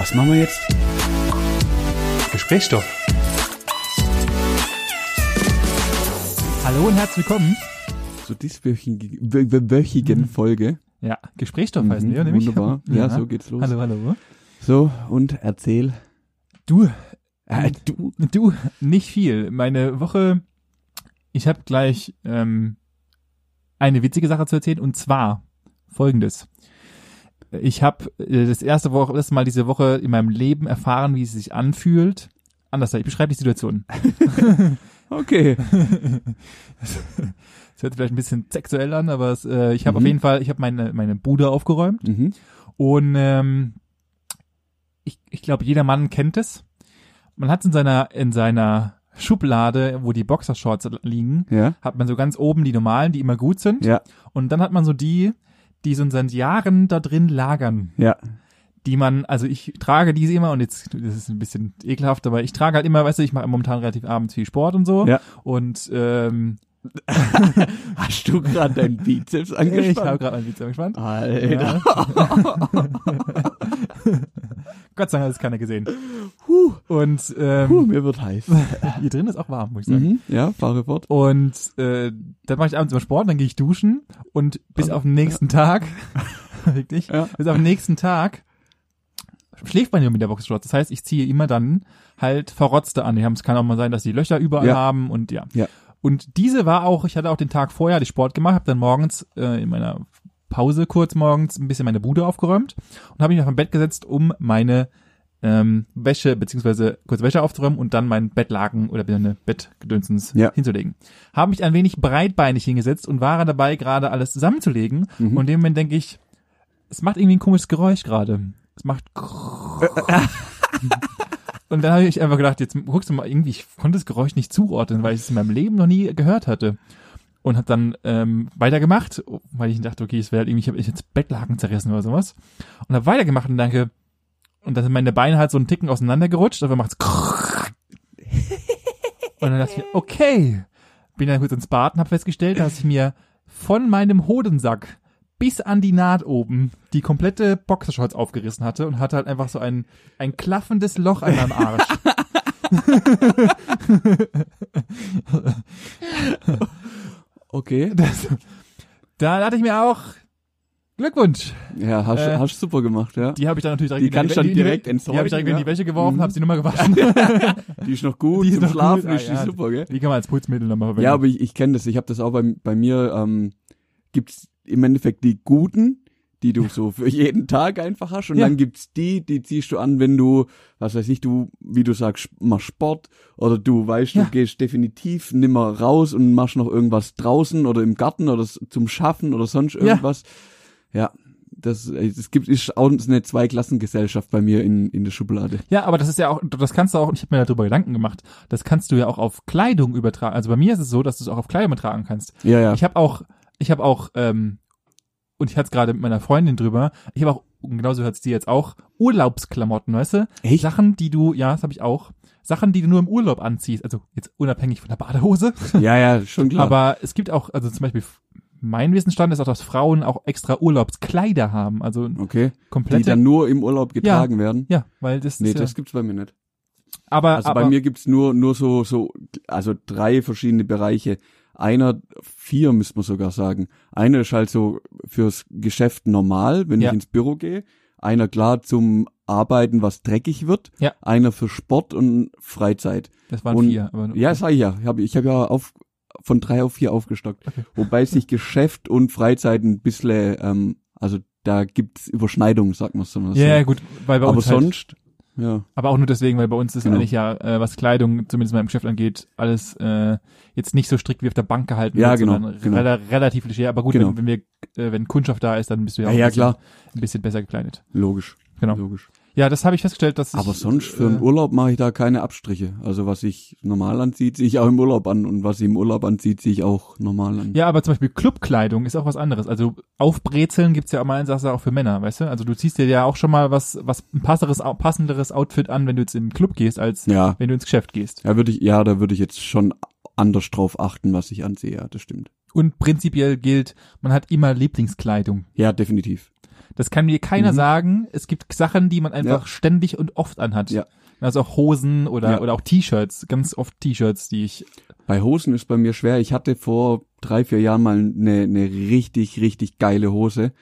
Was machen wir jetzt? Gesprächsstoff. Hallo und herzlich willkommen. Zur dieswöchigen wö- wöchigen Folge. Ja, Gesprächsstoff heißen Mhm, wir, nämlich. Wunderbar. Ja, so geht's los. Hallo, hallo. So, und erzähl. Du, Äh, du. du, nicht viel. Meine Woche, ich habe gleich ähm, eine witzige Sache zu erzählen und zwar folgendes. Ich habe äh, das erste Woche, das Mal diese Woche in meinem Leben erfahren, wie es sich anfühlt. Anders, ich beschreibe die Situation. Okay. Das hört sich vielleicht ein bisschen sexuell an, aber es, äh, ich habe Mhm. auf jeden Fall, ich habe meine meine Bude aufgeräumt Mhm. und ähm, ich, ich glaube, jeder Mann kennt es. Man hat in seiner in seiner Schublade, wo die Boxershorts liegen, Ja. hat man so ganz oben die normalen, die immer gut sind. Ja. Und dann hat man so die, die so seit Jahren da drin lagern. Ja. Die man, also ich trage diese immer und jetzt, das ist ein bisschen ekelhaft, aber ich trage halt immer, weißt du, ich mache momentan relativ abends viel Sport und so. Ja. Und ähm, Hast du gerade deinen Bizeps ich habe angespannt? gerade meinen Witz angespannt. Alter. Gott sei Dank hat es keiner gesehen. Huh. Und ähm, Puh, mir wird heiß. hier drin ist auch warm, muss ich sagen. Mhm. Ja, fahre fort. Und äh, dann mache ich abends immer Sport, dann gehe ich duschen und bis auf den nächsten Tag, wirklich, Ja. bis auf den nächsten Tag schläft man ja mit der Boxershorts. Das heißt, ich ziehe immer dann halt Verrotzte an. Die haben, es kann auch mal sein, dass die Löcher überall Ja. haben und ja. Ja. Und diese war auch, ich hatte auch den Tag vorher, hatte ich Sport gemacht, habe dann morgens äh, in meiner Pause kurz morgens ein bisschen meine Bude aufgeräumt und habe mich auf mein Bett gesetzt, um meine ähm, Wäsche beziehungsweise kurz Wäsche aufzuräumen und dann mein Bettlaken oder meine Bettgedönsens Ja. hinzulegen. Habe mich ein wenig breitbeinig hingesetzt und war dabei gerade alles zusammenzulegen Mhm. und in dem Moment denke ich, es macht irgendwie ein komisches Geräusch gerade. Es macht und dann habe ich einfach gedacht, jetzt guckst du mal irgendwie, ich konnte das Geräusch nicht zuordnen, weil ich es in meinem Leben noch nie gehört hatte. Und habe dann ähm, weitergemacht, weil ich dachte, okay, es wäre halt irgendwie, ich habe jetzt Bettlaken zerrissen oder sowas. Und habe weitergemacht und danke, und dann sind meine Beine halt so einen Ticken auseinandergerutscht, aber macht's Und dann dachte ich mir, okay. Bin dann kurz ins Bad und habe festgestellt, dass ich mir von meinem Hodensack bis an die Naht oben die komplette Boxershorts aufgerissen hatte und hatte halt einfach so ein, ein klaffendes Loch an meinem Arsch. Okay. Das, da dachte ich mir auch, Glückwunsch. Ja, hast, Äh, hast super gemacht, ja. Die habe ich dann natürlich direkt Die du die, dann die, direkt die, die habe ich direkt entsorgen, in die ja. Wäsche geworfen, Mhm. habe sie nochmal gewaschen. Die ist noch gut, Die ist zum noch Schlafen gut, ist ah, die ja. super, gell? Die kann man als Putzmittel nochmal verwenden. Ja, aber ich, ich kenne das. Ich habe das auch bei, bei mir. Ähm, gibt's im Endeffekt die guten, die du so für jeden Tag einfach hast, und Ja. dann gibt's die, die ziehst du an, wenn du, was weiß ich, du, wie du sagst, machst Sport oder du weißt, Ja. du gehst definitiv nimmer raus und machst noch irgendwas draußen oder im Garten oder zum Schaffen oder sonst Ja. irgendwas. Ja. Das, es gibt ist auch eine Zweiklassengesellschaft bei mir in, in der Schublade. Ja, aber das ist ja auch, das kannst du auch, ich habe mir darüber Gedanken gemacht, das kannst du ja auch auf Kleidung übertragen. Also bei mir ist es so, dass du es auch auf Kleidung übertragen kannst. Ja, ja. Ich habe auch, ich habe auch, ähm, und ich hatte es gerade mit meiner Freundin drüber, ich habe auch, und genauso hört es die jetzt auch, Urlaubsklamotten, weißt du? Echt? Sachen, die du, ja, das habe ich auch, Sachen, die du nur im Urlaub anziehst, also jetzt unabhängig von der Badehose. Ja, ja, schon klar. Aber es gibt auch, also zum Beispiel, mein Wissensstand ist auch, dass Frauen auch extra Urlaubskleider haben, also okay. Die komplette, dann nur im Urlaub getragen werden. ja, weil das, Nee, ist ja, das gibt's bei mir nicht. aber, Also aber, bei mir gibt's nur nur so so also drei verschiedene Bereiche. Einer, vier müsste man sogar sagen. Einer ist halt so fürs Geschäft normal, wenn Ja. ich ins Büro gehe. Einer klar zum Arbeiten, was dreckig wird. Ja. Einer für Sport und Freizeit. das waren und- vier, aber Ja, sag ich ja. Ich habe ich hab ja auf von drei auf vier aufgestockt. Okay. Wobei sich Geschäft und Freizeit ein bisschen, ähm, also da gibt's Überschneidungen, sagt man so. ja, ja, gut, weil bei Aber uns halt, sonst, ja. Aber auch nur deswegen, weil bei uns ist Genau. eigentlich ja, äh, was Kleidung, zumindest meinem Geschäft angeht, alles äh, jetzt nicht so strikt wie auf der Bank gehalten Ja, wird, genau, sondern genau. rela relativ leger. Aber gut, Genau. wenn, wenn wir, äh, wenn Kundschaft da ist, dann bist du ja, auch ja, ein, bisschen, ein bisschen besser gekleidet. Logisch. Genau. Logisch. Ja, das habe ich festgestellt, dass ich, Aber sonst für einen äh, Urlaub mache ich da keine Abstriche. Also was ich normal anziehe, ziehe ich auch im Urlaub an und was ich im Urlaub anziehe, ziehe ich auch normal an. Ja, aber zum Beispiel Clubkleidung ist auch was anderes. Also aufbrezeln gibt's ja auch mal eine Sache auch für Männer, weißt du? Also du ziehst dir ja auch schon mal was, was ein passenderes, passenderes Outfit an, wenn du jetzt im Club gehst, als Ja, wenn du ins Geschäft gehst. ja würde ich, ja, da würde ich jetzt schon anders drauf achten, was ich ansehe. Ja, das stimmt. Und prinzipiell gilt, man hat immer Lieblingskleidung. Ja, definitiv. Das kann mir keiner Mhm. sagen. Es gibt Sachen, die man einfach Ja. ständig und oft anhat. Ja. Also auch Hosen oder, Ja. oder auch T-Shirts. Ganz oft T-Shirts, die ich, Bei Hosen ist bei mir schwer. Ich hatte vor drei, vier Jahren mal eine, eine richtig, richtig geile Hose.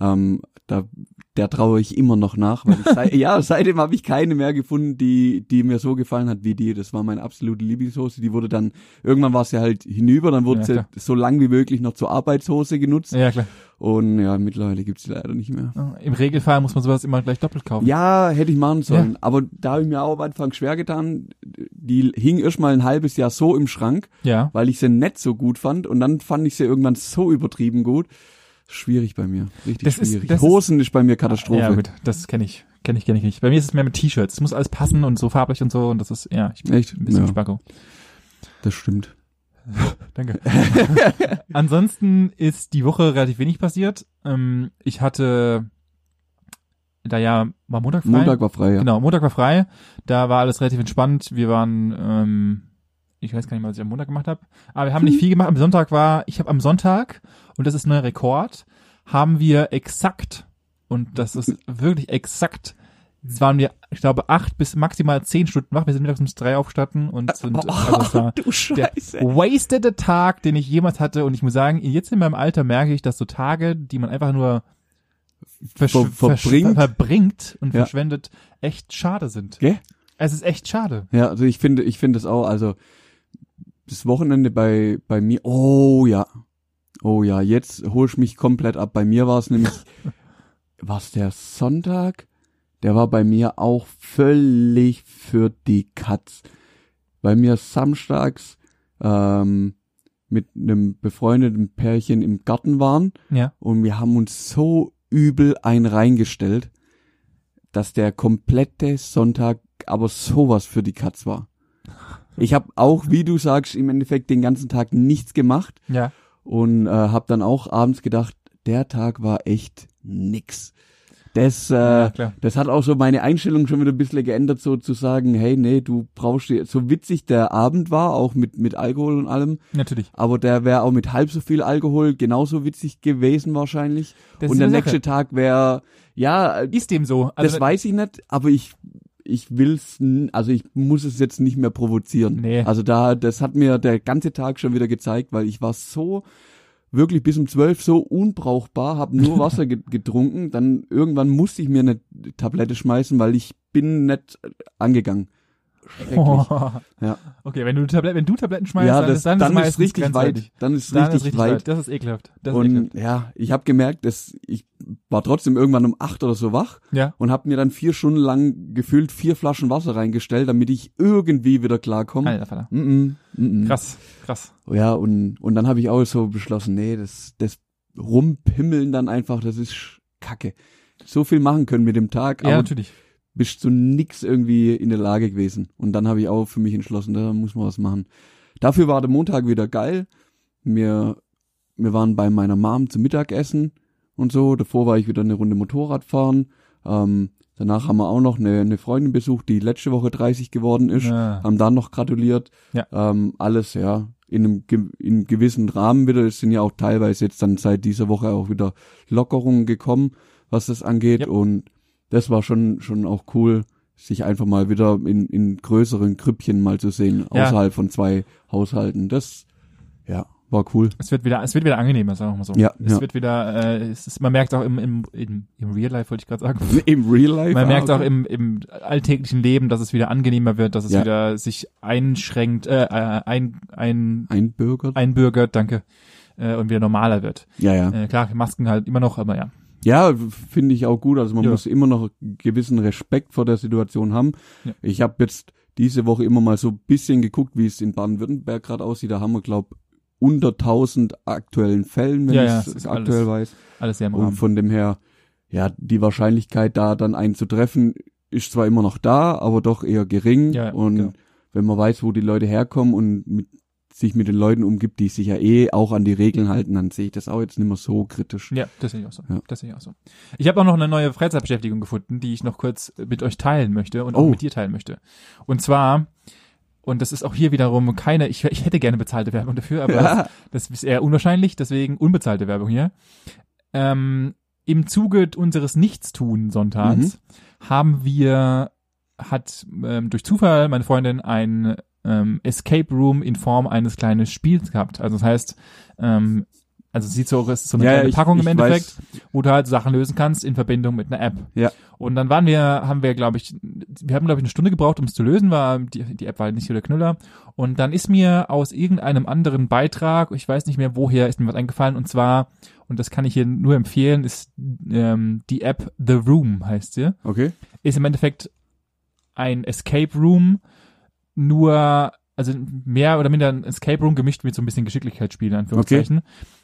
Ähm, da, der traue ich immer noch nach. Weil ich sei, ja, seitdem habe ich keine mehr gefunden, die, die mir so gefallen hat wie die. Das war meine absolute Lieblingshose. Die wurde dann, irgendwann war sie halt hinüber, dann wurde Ja, sie klar. so lang wie möglich noch zur Arbeitshose genutzt. ja klar. Und ja, mittlerweile gibt's sie leider nicht mehr. Im Regelfall muss man sowas immer gleich doppelt kaufen. Ja, hätte ich machen sollen. Aber da habe ich mir auch am Anfang schwer getan. Die hing erst mal ein halbes Jahr so im Schrank, Ja. weil ich sie nicht so gut fand. Und dann fand ich sie irgendwann so übertrieben gut. Schwierig bei mir. Richtig Das ist- schwierig. ist- Hosen ist, bei mir Katastrophe. Ja, gut, das kenne ich. Kenne ich, kenne ich nicht. Bei mir ist es mehr mit T-Shirts. Es muss alles passen und so farblich und so und das ist, ja, ich bin Echt? ein bisschen Ja. Spacko. Das stimmt. Danke. Ansonsten ist die Woche relativ wenig passiert. Ähm, ich hatte da ja, war Montag frei? Montag war frei, ja. Genau, Montag war frei. Da war alles relativ entspannt. Wir waren, ähm, ich weiß gar nicht mal, was ich am Montag gemacht habe. Aber wir haben nicht viel gemacht. Am Sonntag war, ich habe am Sonntag, und das ist ein neuer Rekord, haben wir exakt, und das ist wirklich exakt, es waren wir, ich glaube, acht bis maximal zehn Stunden wach. Wir sind mittags um drei aufgestanden und sind, also es war du der Scheiße. wastede Tag, den ich jemals hatte. Und ich muss sagen, jetzt in meinem Alter merke ich, dass so Tage, die man einfach nur Ver- verbringt. verbringt. verbringt und Ja. verschwendet, echt schade sind. Gell? Es ist echt schade. Ja, also ich finde, ich finde es auch, also das Wochenende bei, bei mir, oh ja, oh ja, jetzt hol ich mich komplett ab. Bei mir war es nämlich, was der Sonntag? Der war bei mir auch völlig für die Katz. Bei mir samstags ähm, mit einem befreundeten Pärchen im Garten waren Ja. und wir haben uns so übel ein reingestellt, dass der komplette Sonntag aber sowas für die Katz war. Ich habe auch, wie du sagst, im Endeffekt den ganzen Tag nichts gemacht Ja. Und äh, habe dann auch abends gedacht, der Tag war echt nix. Das, äh, Ja, das hat auch so meine Einstellung schon wieder ein bisschen geändert, so zu sagen, hey, nee, du brauchst dir, so witzig der Abend war, auch mit, mit Alkohol und allem, Natürlich. aber der wäre auch mit halb so viel Alkohol genauso witzig gewesen wahrscheinlich. Das und der nächste. Tag wäre, ja, Ist dem so. Also, das weiß ich nicht, aber ich ich will's, also ich muss es jetzt nicht mehr provozieren. Nee. Also da, das hat mir der ganze Tag schon wieder gezeigt, weil ich war so wirklich bis um zwölf so unbrauchbar, habe nur Wasser ge getrunken, dann irgendwann musste ich mir eine Tablette schmeißen, weil ich bin nicht angegangen. Schrecklich. Ja. Okay, wenn du, Tablet, wenn du Tabletten schmeißt, ja, dann, das, ist, dann, dann, ist, ist meistens richtig weit. Dann ist Dann richtig, ist richtig weit. weit. Das ist ekelhaft. Das ist Und ekelhaft. ja, ich habe gemerkt, dass ich war trotzdem irgendwann um acht oder so wach Ja. und habe mir dann vier Stunden lang gefühlt vier Flaschen Wasser reingestellt, damit ich irgendwie wieder klarkomme. Alter Vater. Mm -mm, mm -mm. Krass, krass. Ja, und, und dann habe ich auch so beschlossen, nee, das, das Rumpimmeln dann einfach, das ist Kacke. So viel machen können mit dem Tag, Ja, natürlich. Bist zu nix irgendwie in der Lage gewesen. Und dann habe ich auch für mich entschlossen, da muss man was machen. Dafür war der Montag wieder geil. Wir, wir waren bei meiner Mom zum Mittagessen und so. Davor war ich wieder eine Runde Motorrad fahren. Ähm, danach haben wir auch noch eine, eine Freundin besucht, die letzte Woche 30 geworden ist. Ja. Haben dann noch gratuliert. Ja. Ähm, alles, ja, in einem, in einem gewissen Rahmen wieder. Es sind ja auch teilweise jetzt dann seit dieser Woche auch wieder Lockerungen gekommen, was das angeht. Ja. Und das war schon, schon auch cool, sich einfach mal wieder in, in größeren Grüppchen mal zu sehen, Ja. außerhalb von zwei Haushalten. Das, ja, war cool. Es wird wieder, es wird wieder angenehmer, sagen wir mal so. Ja, es ja. wird wieder, äh, es ist, man merkt auch im, im, im, im Real Life, wollte ich gerade sagen. Im Real Life. Man ah, merkt auch okay. im, im alltäglichen Leben, dass es wieder angenehmer wird, dass es Ja. wieder sich einschränkt, äh, äh, ein, ein, Einbürgert. einbürgert, danke, äh, und wieder normaler wird. Ja, ja. Äh, klar, Masken halt immer noch, aber ja. Ja, finde ich auch gut. Also man Ja. muss immer noch gewissen Respekt vor der Situation haben. Ja. Ich habe jetzt diese Woche immer mal so ein bisschen geguckt, wie es in Baden-Württemberg gerade aussieht. Da haben wir, glaub unter 1000 aktuellen Fällen, wenn Ja, ich es aktuell alles weiß. Alles sehr im Und Rahmen. von dem her, ja, die Wahrscheinlichkeit da dann einen zu treffen, ist zwar immer noch da, aber doch eher gering. Und genau. wenn man weiß, wo die Leute herkommen und mit, sich mit den Leuten umgibt, die sich ja eh auch an die Regeln halten, dann sehe ich das auch jetzt nicht mehr so kritisch. Ja, das sehe ich auch so. Ja. Das sehe ich auch so. Ich habe auch noch eine neue Freizeitbeschäftigung gefunden, die ich noch kurz mit euch teilen möchte und auch Oh. mit dir teilen möchte. Und zwar, und das ist auch hier wiederum keine, ich, ich hätte gerne bezahlte Werbung dafür, aber Ja. das ist eher unwahrscheinlich, deswegen unbezahlte Werbung hier. Ähm, im Zuge unseres Nichtstun sonntags haben wir, hat ähm, durch Zufall meine Freundin ein ähm, Escape Room in Form eines kleinen Spiels gehabt. Also das heißt, ähm, also es sieht so, es ist so eine Ja, kleine ich- Packung im Endeffekt, weiß. wo du halt Sachen lösen kannst in Verbindung mit einer App. Ja. Und dann waren wir, haben wir, glaube ich, wir haben, glaube ich, eine Stunde gebraucht, um es zu lösen, war, die, die App war halt nicht so der Knüller. Und dann ist mir aus irgendeinem anderen Beitrag, ich weiß nicht mehr woher, ist mir was eingefallen, und zwar, und das kann ich hier nur empfehlen, ist ähm, die App The Room heißt sie Okay. ist im Endeffekt ein Escape Room, nur, also mehr oder minder ein Escape Room gemischt mit so ein bisschen Geschicklichkeitsspiel, in Anführungszeichen.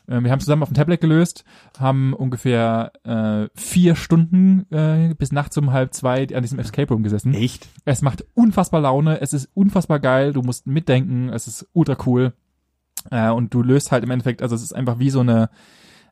Ähm, wir haben zusammen auf dem Tablet gelöst, haben ungefähr äh, vier Stunden äh, bis nachts um halb zwei an diesem Escape Room gesessen. Echt? Es macht unfassbar Laune, es ist unfassbar geil, du musst mitdenken, es ist ultra cool. Äh, und du löst halt im Endeffekt, also es ist einfach wie so eine,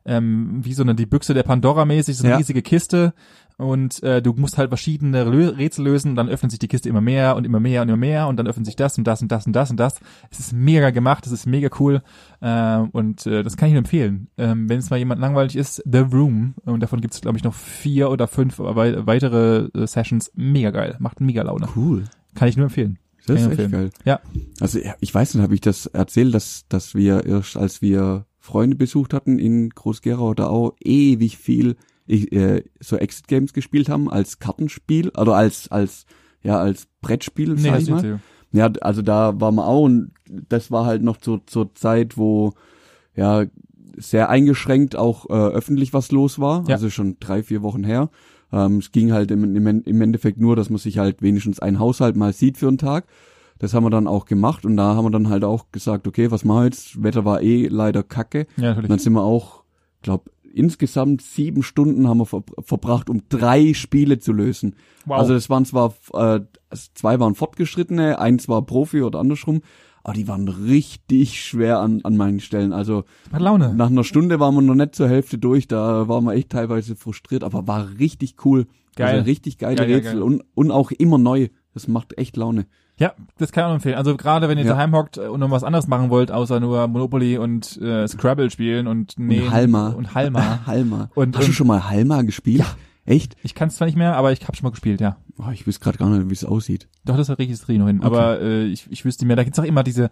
ähm, wie so eine die Büchse der Pandora mäßig, so eine Ja. riesige Kiste und äh, du musst halt verschiedene Lö Rätsel lösen, dann öffnet sich die Kiste immer mehr und immer mehr und immer mehr und dann öffnet sich das und das und das und das und das. Es ist mega gemacht, es ist mega cool äh, und äh, das kann ich nur empfehlen. Ähm, wenn es mal jemand langweilig ist, The Room und davon gibt es glaube ich noch vier oder fünf wei weitere äh, Sessions, mega geil, macht mega Laune. Cool. Kann ich nur empfehlen. Das ist echt ich geil. empfehlen. Ja. Also ich weiß nicht, habe ich das erzählt, dass, dass wir erst, als wir Freunde besucht hatten in Groß-Gerau oder auch ewig viel äh, so Exit Games gespielt haben als Kartenspiel oder als als ja als Brettspiel Nee, sag ich mal. Ja, also da waren wir auch und das war halt noch zur, zur Zeit, wo ja sehr eingeschränkt auch äh, öffentlich was los war, Ja. also schon drei, vier Wochen her. Ähm, es ging halt im, im, im Endeffekt nur, dass man sich halt wenigstens einen Haushalt mal sieht für einen Tag. Das haben wir dann auch gemacht und da haben wir dann halt auch gesagt, okay, was machen wir jetzt? Wetter war eh leider kacke. Ja, Und dann natürlich. sind wir auch, glaub, insgesamt sieben Stunden haben wir ver verbracht, um drei Spiele zu lösen. Wow. Also das waren zwar, äh, zwei waren fortgeschrittene, eins war Profi oder andersrum, aber die waren richtig schwer an, an manchen Stellen. Also Hat Laune. nach einer Stunde waren wir noch nicht zur Hälfte durch, da waren wir echt teilweise frustriert, aber war richtig cool. Geil. Also richtig geile Geil, geil, Rätsel geil. Und, und auch immer neu. Das macht echt Laune. Ja, das kann ich auch empfehlen. Also gerade wenn ihr Ja. daheim hockt und noch was anderes machen wollt, außer nur Monopoly und äh, Scrabble spielen und nähen und Halma. und Halma. Halma. Und- Hast du schon mal Halma gespielt? Ja. Echt? Ich kann es zwar nicht mehr, aber ich habe schon mal gespielt, ja. Oh, ich weiß gerade gar nicht, wie es aussieht. Doch, das registriere ich noch hin. Okay. Aber äh, ich, ich wüsste nicht mehr. Da gibt's auch immer diese,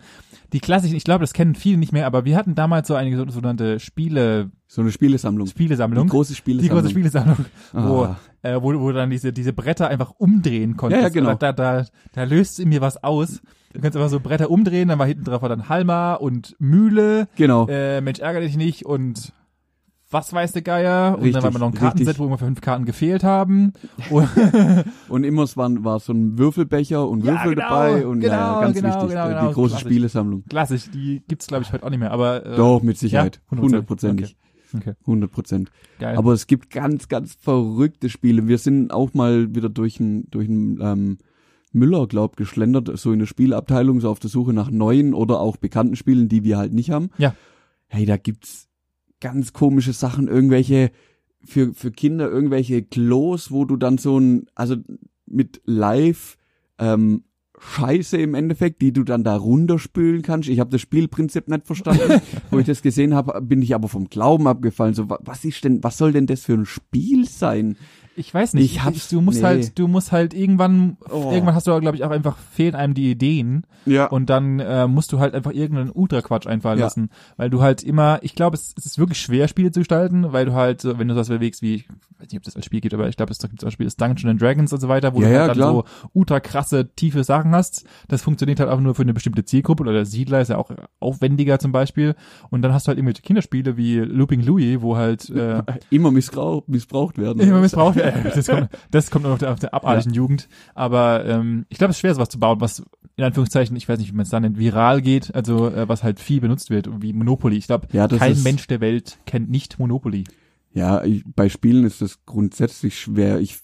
die klassischen, ich glaube, das kennen viele nicht mehr, aber wir hatten damals so eine so- sogenannte Spiele, So eine Spielesammlung. Spielesammlung. Die große die Spielesammlung. große Spielesammlung, wo, Ah. äh, wo, wo dann diese, diese Bretter einfach umdrehen konntest. Ja, ja, genau. Da, da, da löst in mir was aus. Du kannst einfach so Bretter umdrehen, dann war hinten drauf war dann Halma und Mühle, Genau. äh, Mensch ärgere dich nicht und was weiß der Geier. Und Richtig, dann war immer noch ein Kartenset, richtig. wo immer fünf Karten gefehlt haben. Und, Und immer es war, war so ein Würfelbecher und Ja, Würfel genau, dabei und ja, genau, ja, ganz genau, wichtig, genau, äh, genau, die große klassisch. Spielesammlung. klassisch, die gibt's glaube ich heute auch nicht mehr, aber äh, Doch, mit Sicherheit. Ja, Hundertprozentig. Okay. Hundert Prozent. geil. Aber es gibt ganz, ganz verrückte Spiele. Wir sind auch mal wieder durch ein, durch ein ähm, Müller, glaub, geschlendert, so in der Spielabteilung, so auf der Suche nach neuen oder auch bekannten Spielen, die wir halt nicht haben. Ja. Hey, da gibt's ganz komische Sachen, irgendwelche für, für Kinder, irgendwelche Klos, wo du dann so ein, also mit live ähm, Scheiße im Endeffekt, die du dann da runterspülen kannst. Ich habe das Spielprinzip nicht verstanden. Wo ich das gesehen habe, bin ich aber vom Glauben abgefallen. So, wa- was ist denn, was soll denn das für ein Spiel sein? Ich weiß nicht. Ich hab's- du musst nee. halt, du musst halt irgendwann, Oh. irgendwann hast du, glaube ich, auch einfach fehlen einem die Ideen Ja. und dann äh, musst du halt einfach irgendeinen Ultra-Quatsch einfallen Ja. lassen, weil du halt immer, ich glaube, es, es ist wirklich schwer, Spiele zu gestalten, weil du halt, so, wenn du sowas bewegst wie, ich weiß nicht, ob das als Spiel gibt, aber ich glaube, es gibt zum Beispiel das Dungeons and Dragons und so weiter, wo Ja, du ja, halt dann klar. so ultra krasse, tiefe Sachen hast. Das funktioniert halt auch nur für eine bestimmte Zielgruppe oder der Siedler ist ja auch aufwendiger zum Beispiel. Und dann hast du halt irgendwelche Kinderspiele wie Looping Louis, wo halt äh, Immer missbrauch, missbraucht werden. immer missbraucht wird. Das kommt, das kommt nur auf der, auf der abartigen Jugend. Aber ähm, ich glaube, es ist schwer, sowas zu bauen, was in Anführungszeichen, ich weiß nicht, wie man es dann nennt, viral geht, also äh, was halt viel benutzt wird, wie Monopoly. Ich glaube, Ja, kein Mensch der Welt kennt nicht Monopoly. Ja, ich, bei Spielen ist das grundsätzlich schwer. Ich,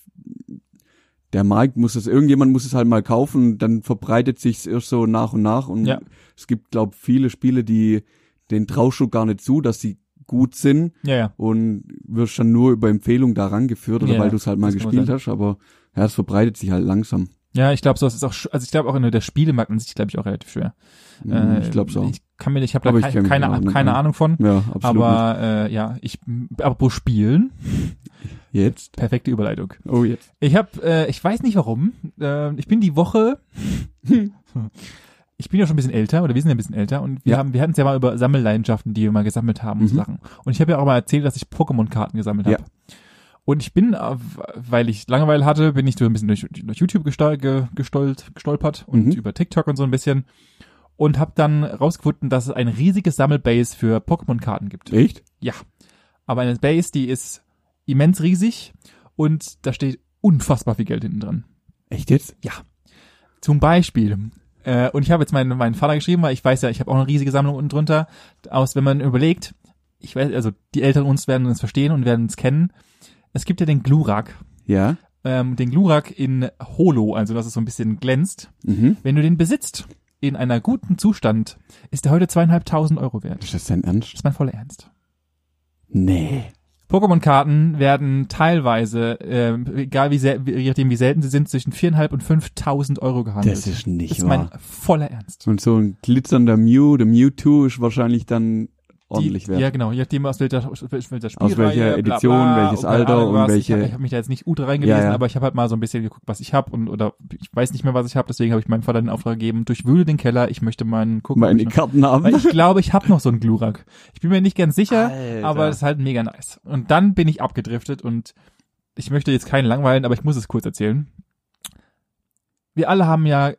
der Markt muss es, irgendjemand muss es halt mal kaufen, dann verbreitet sich's erst so nach und nach und Ja. es gibt, glaub, viele Spiele, die den traust du gar nicht zu, dass sie gut sind Ja, ja. und wirst dann nur über Empfehlung daran geführt oder Ja, weil du es halt mal gespielt hast, aber ja, es verbreitet sich halt langsam. Ja, ich glaube, sowas ist auch, also ich glaube auch in der Spielemarkt an sich, glaube ich, auch relativ schwer. Hm, ich glaube so. Ich kann mir nicht, ich habe da ich kei- mich keine, nicht keine. Ahnung von. Ja, absolut. nicht. Aber äh, ja, ich apropos Spielen, Jetzt? perfekte Überleitung. Oh, jetzt. Ich habe, äh, ich weiß nicht warum, äh, ich bin die Woche, ich bin ja schon ein bisschen älter oder wir sind ja ein bisschen älter und wir Ja. haben, wir hatten es ja mal über Sammelleidenschaften, die wir mal gesammelt haben und so Mhm. Sachen. Und ich habe ja auch mal erzählt, dass ich Pokémon-Karten gesammelt habe. Ja. Und ich bin, äh, weil ich Langeweile hatte, bin ich so ein bisschen durch, durch YouTube gestol ge, gestolt, gestolpert und Mhm. über TikTok und so ein bisschen und habe dann rausgefunden, dass es ein riesiges Sammelbase für Pokémon-Karten gibt. Echt? Ja. Aber eine Base, die ist immens riesig und da steht unfassbar viel Geld hinten dran. Echt jetzt? Zum Beispiel, äh, und ich habe jetzt meinen, meinen Vater geschrieben, weil ich weiß ja, ich habe auch eine riesige Sammlung unten drunter, aus, wenn man überlegt, ich weiß, also die Eltern uns werden uns verstehen und werden uns kennen. Es gibt ja den Glurak, Ja. ähm, den Glurak in Holo, also dass es so ein bisschen glänzt. Mhm. Wenn du den besitzt, in einer guten Zustand, ist der heute zweieinhalbtausend Euro wert. Ist das dein Ernst? Das ist mein voller Ernst. Nee. Pokémon-Karten werden teilweise, ähm, egal wie, sel je nachdem wie selten sie sind, zwischen viereinhalb und 5.000 Euro gehandelt. Das ist nicht Das ist wahr. mein voller Ernst. Und so ein glitzernder Mew, der Mewtwo ist wahrscheinlich dann ordentlich die, wert. Ja, genau, je nachdem aus welcher, aus welcher welcher bla, Edition, bla, welches Alter und welche- Ich habe hab mich da jetzt nicht ultra reingelesen, Ja, ja. aber ich habe halt mal so ein bisschen geguckt, was ich habe und oder ich weiß nicht mehr, was ich habe, deswegen habe ich meinem Vater den Auftrag gegeben, durchwühle den Keller, ich möchte meinen gucken. Meine Karten haben. weil ich glaube, ich habe noch so einen Glurak. Ich bin mir nicht ganz sicher, Alter. aber es ist halt mega nice. Und dann bin ich abgedriftet und ich möchte jetzt keinen langweilen, aber ich muss es kurz erzählen. Wir alle haben ja,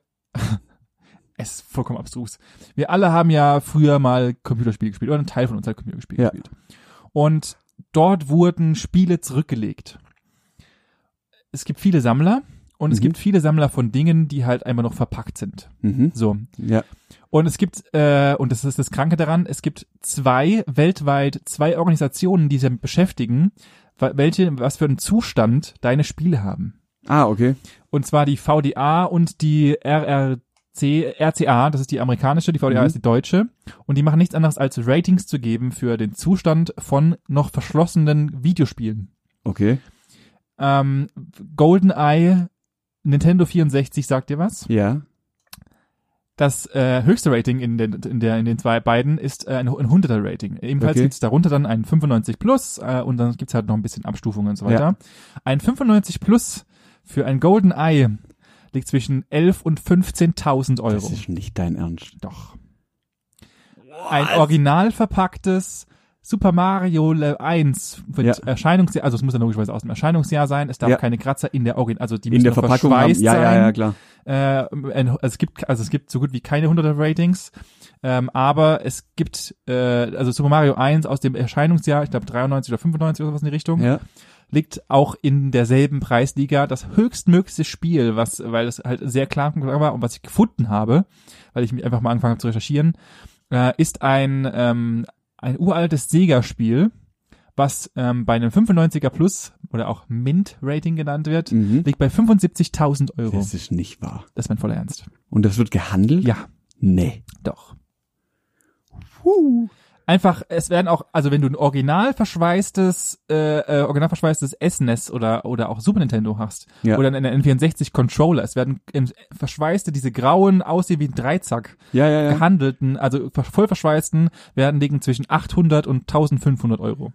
es ist vollkommen abstrus. Wir alle haben ja früher mal Computerspiele gespielt oder ein Teil von uns hat Computerspiele Ja. gespielt. Und dort wurden Spiele zurückgelegt. Es gibt viele Sammler und es Mhm. gibt viele Sammler von Dingen, die halt einfach noch verpackt sind. Mhm. So, Ja. und es gibt, äh, und das ist das Kranke daran, es gibt zwei, weltweit, zwei Organisationen, die sich damit beschäftigen, welche, was für einen Zustand deine Spiele haben. Ah, okay. Und zwar die VDA und die RRC, RCA, das ist die amerikanische, die VDA Mhm. ist die deutsche. Und die machen nichts anderes als Ratings zu geben für den Zustand von noch verschlossenen Videospielen. Okay. Ähm, GoldenEye, Nintendo 64, sagt dir was? Ja. Das äh, höchste Rating in den, in, der, in den zwei beiden ist äh, ein, ein 100er Rating. Ebenfalls Okay. gibt's darunter dann ein 95 Plus äh, und dann gibt's halt noch ein bisschen Abstufungen und so weiter. Ein 95 Plus für ein Golden Eye liegt zwischen 11 und 15.000 Euro. Das ist nicht dein Ernst. Doch. Ein original verpacktes Super Mario Le- 1 wird Ja. Erscheinungsjahr, also es muss ja logischerweise aus dem Erscheinungsjahr sein, es darf Ja. keine Kratzer in der Origin, also die In müssen der noch Verpackung haben. Ja, sein. ja, ja, klar. Äh, also es gibt also es gibt so gut wie keine 100er Ratings, ähm, aber es gibt äh, also Super Mario 1 aus dem Erscheinungsjahr, ich glaube 93 oder 95 oder sowas in die Richtung, Ja. Liegt auch in derselben Preisliga das höchstmöglichste Spiel, was weil es halt sehr klar war und was ich gefunden habe, weil ich mich einfach mal angefangen habe zu recherchieren, äh, ist ein ähm, ein uraltes Sega-Spiel, was ähm, bei einem 95er Plus oder auch Mint-Rating genannt wird, Mhm. liegt bei 75.000 Euro. Das ist nicht wahr. Das ist mein voller Ernst. Und das wird gehandelt? Ja, Nee. doch. Einfach, es werden auch, also wenn du ein original verschweißtes, äh, äh, original verschweißtes SNES oder oder auch Super Nintendo hast Ja. oder einen N64 Controller, es werden ähm, verschweißte, diese grauen, aussehen wie ein Dreizack Ja, ja, ja. gehandelten, also voll verschweißten, werden liegen zwischen 800 und 1500 Euro.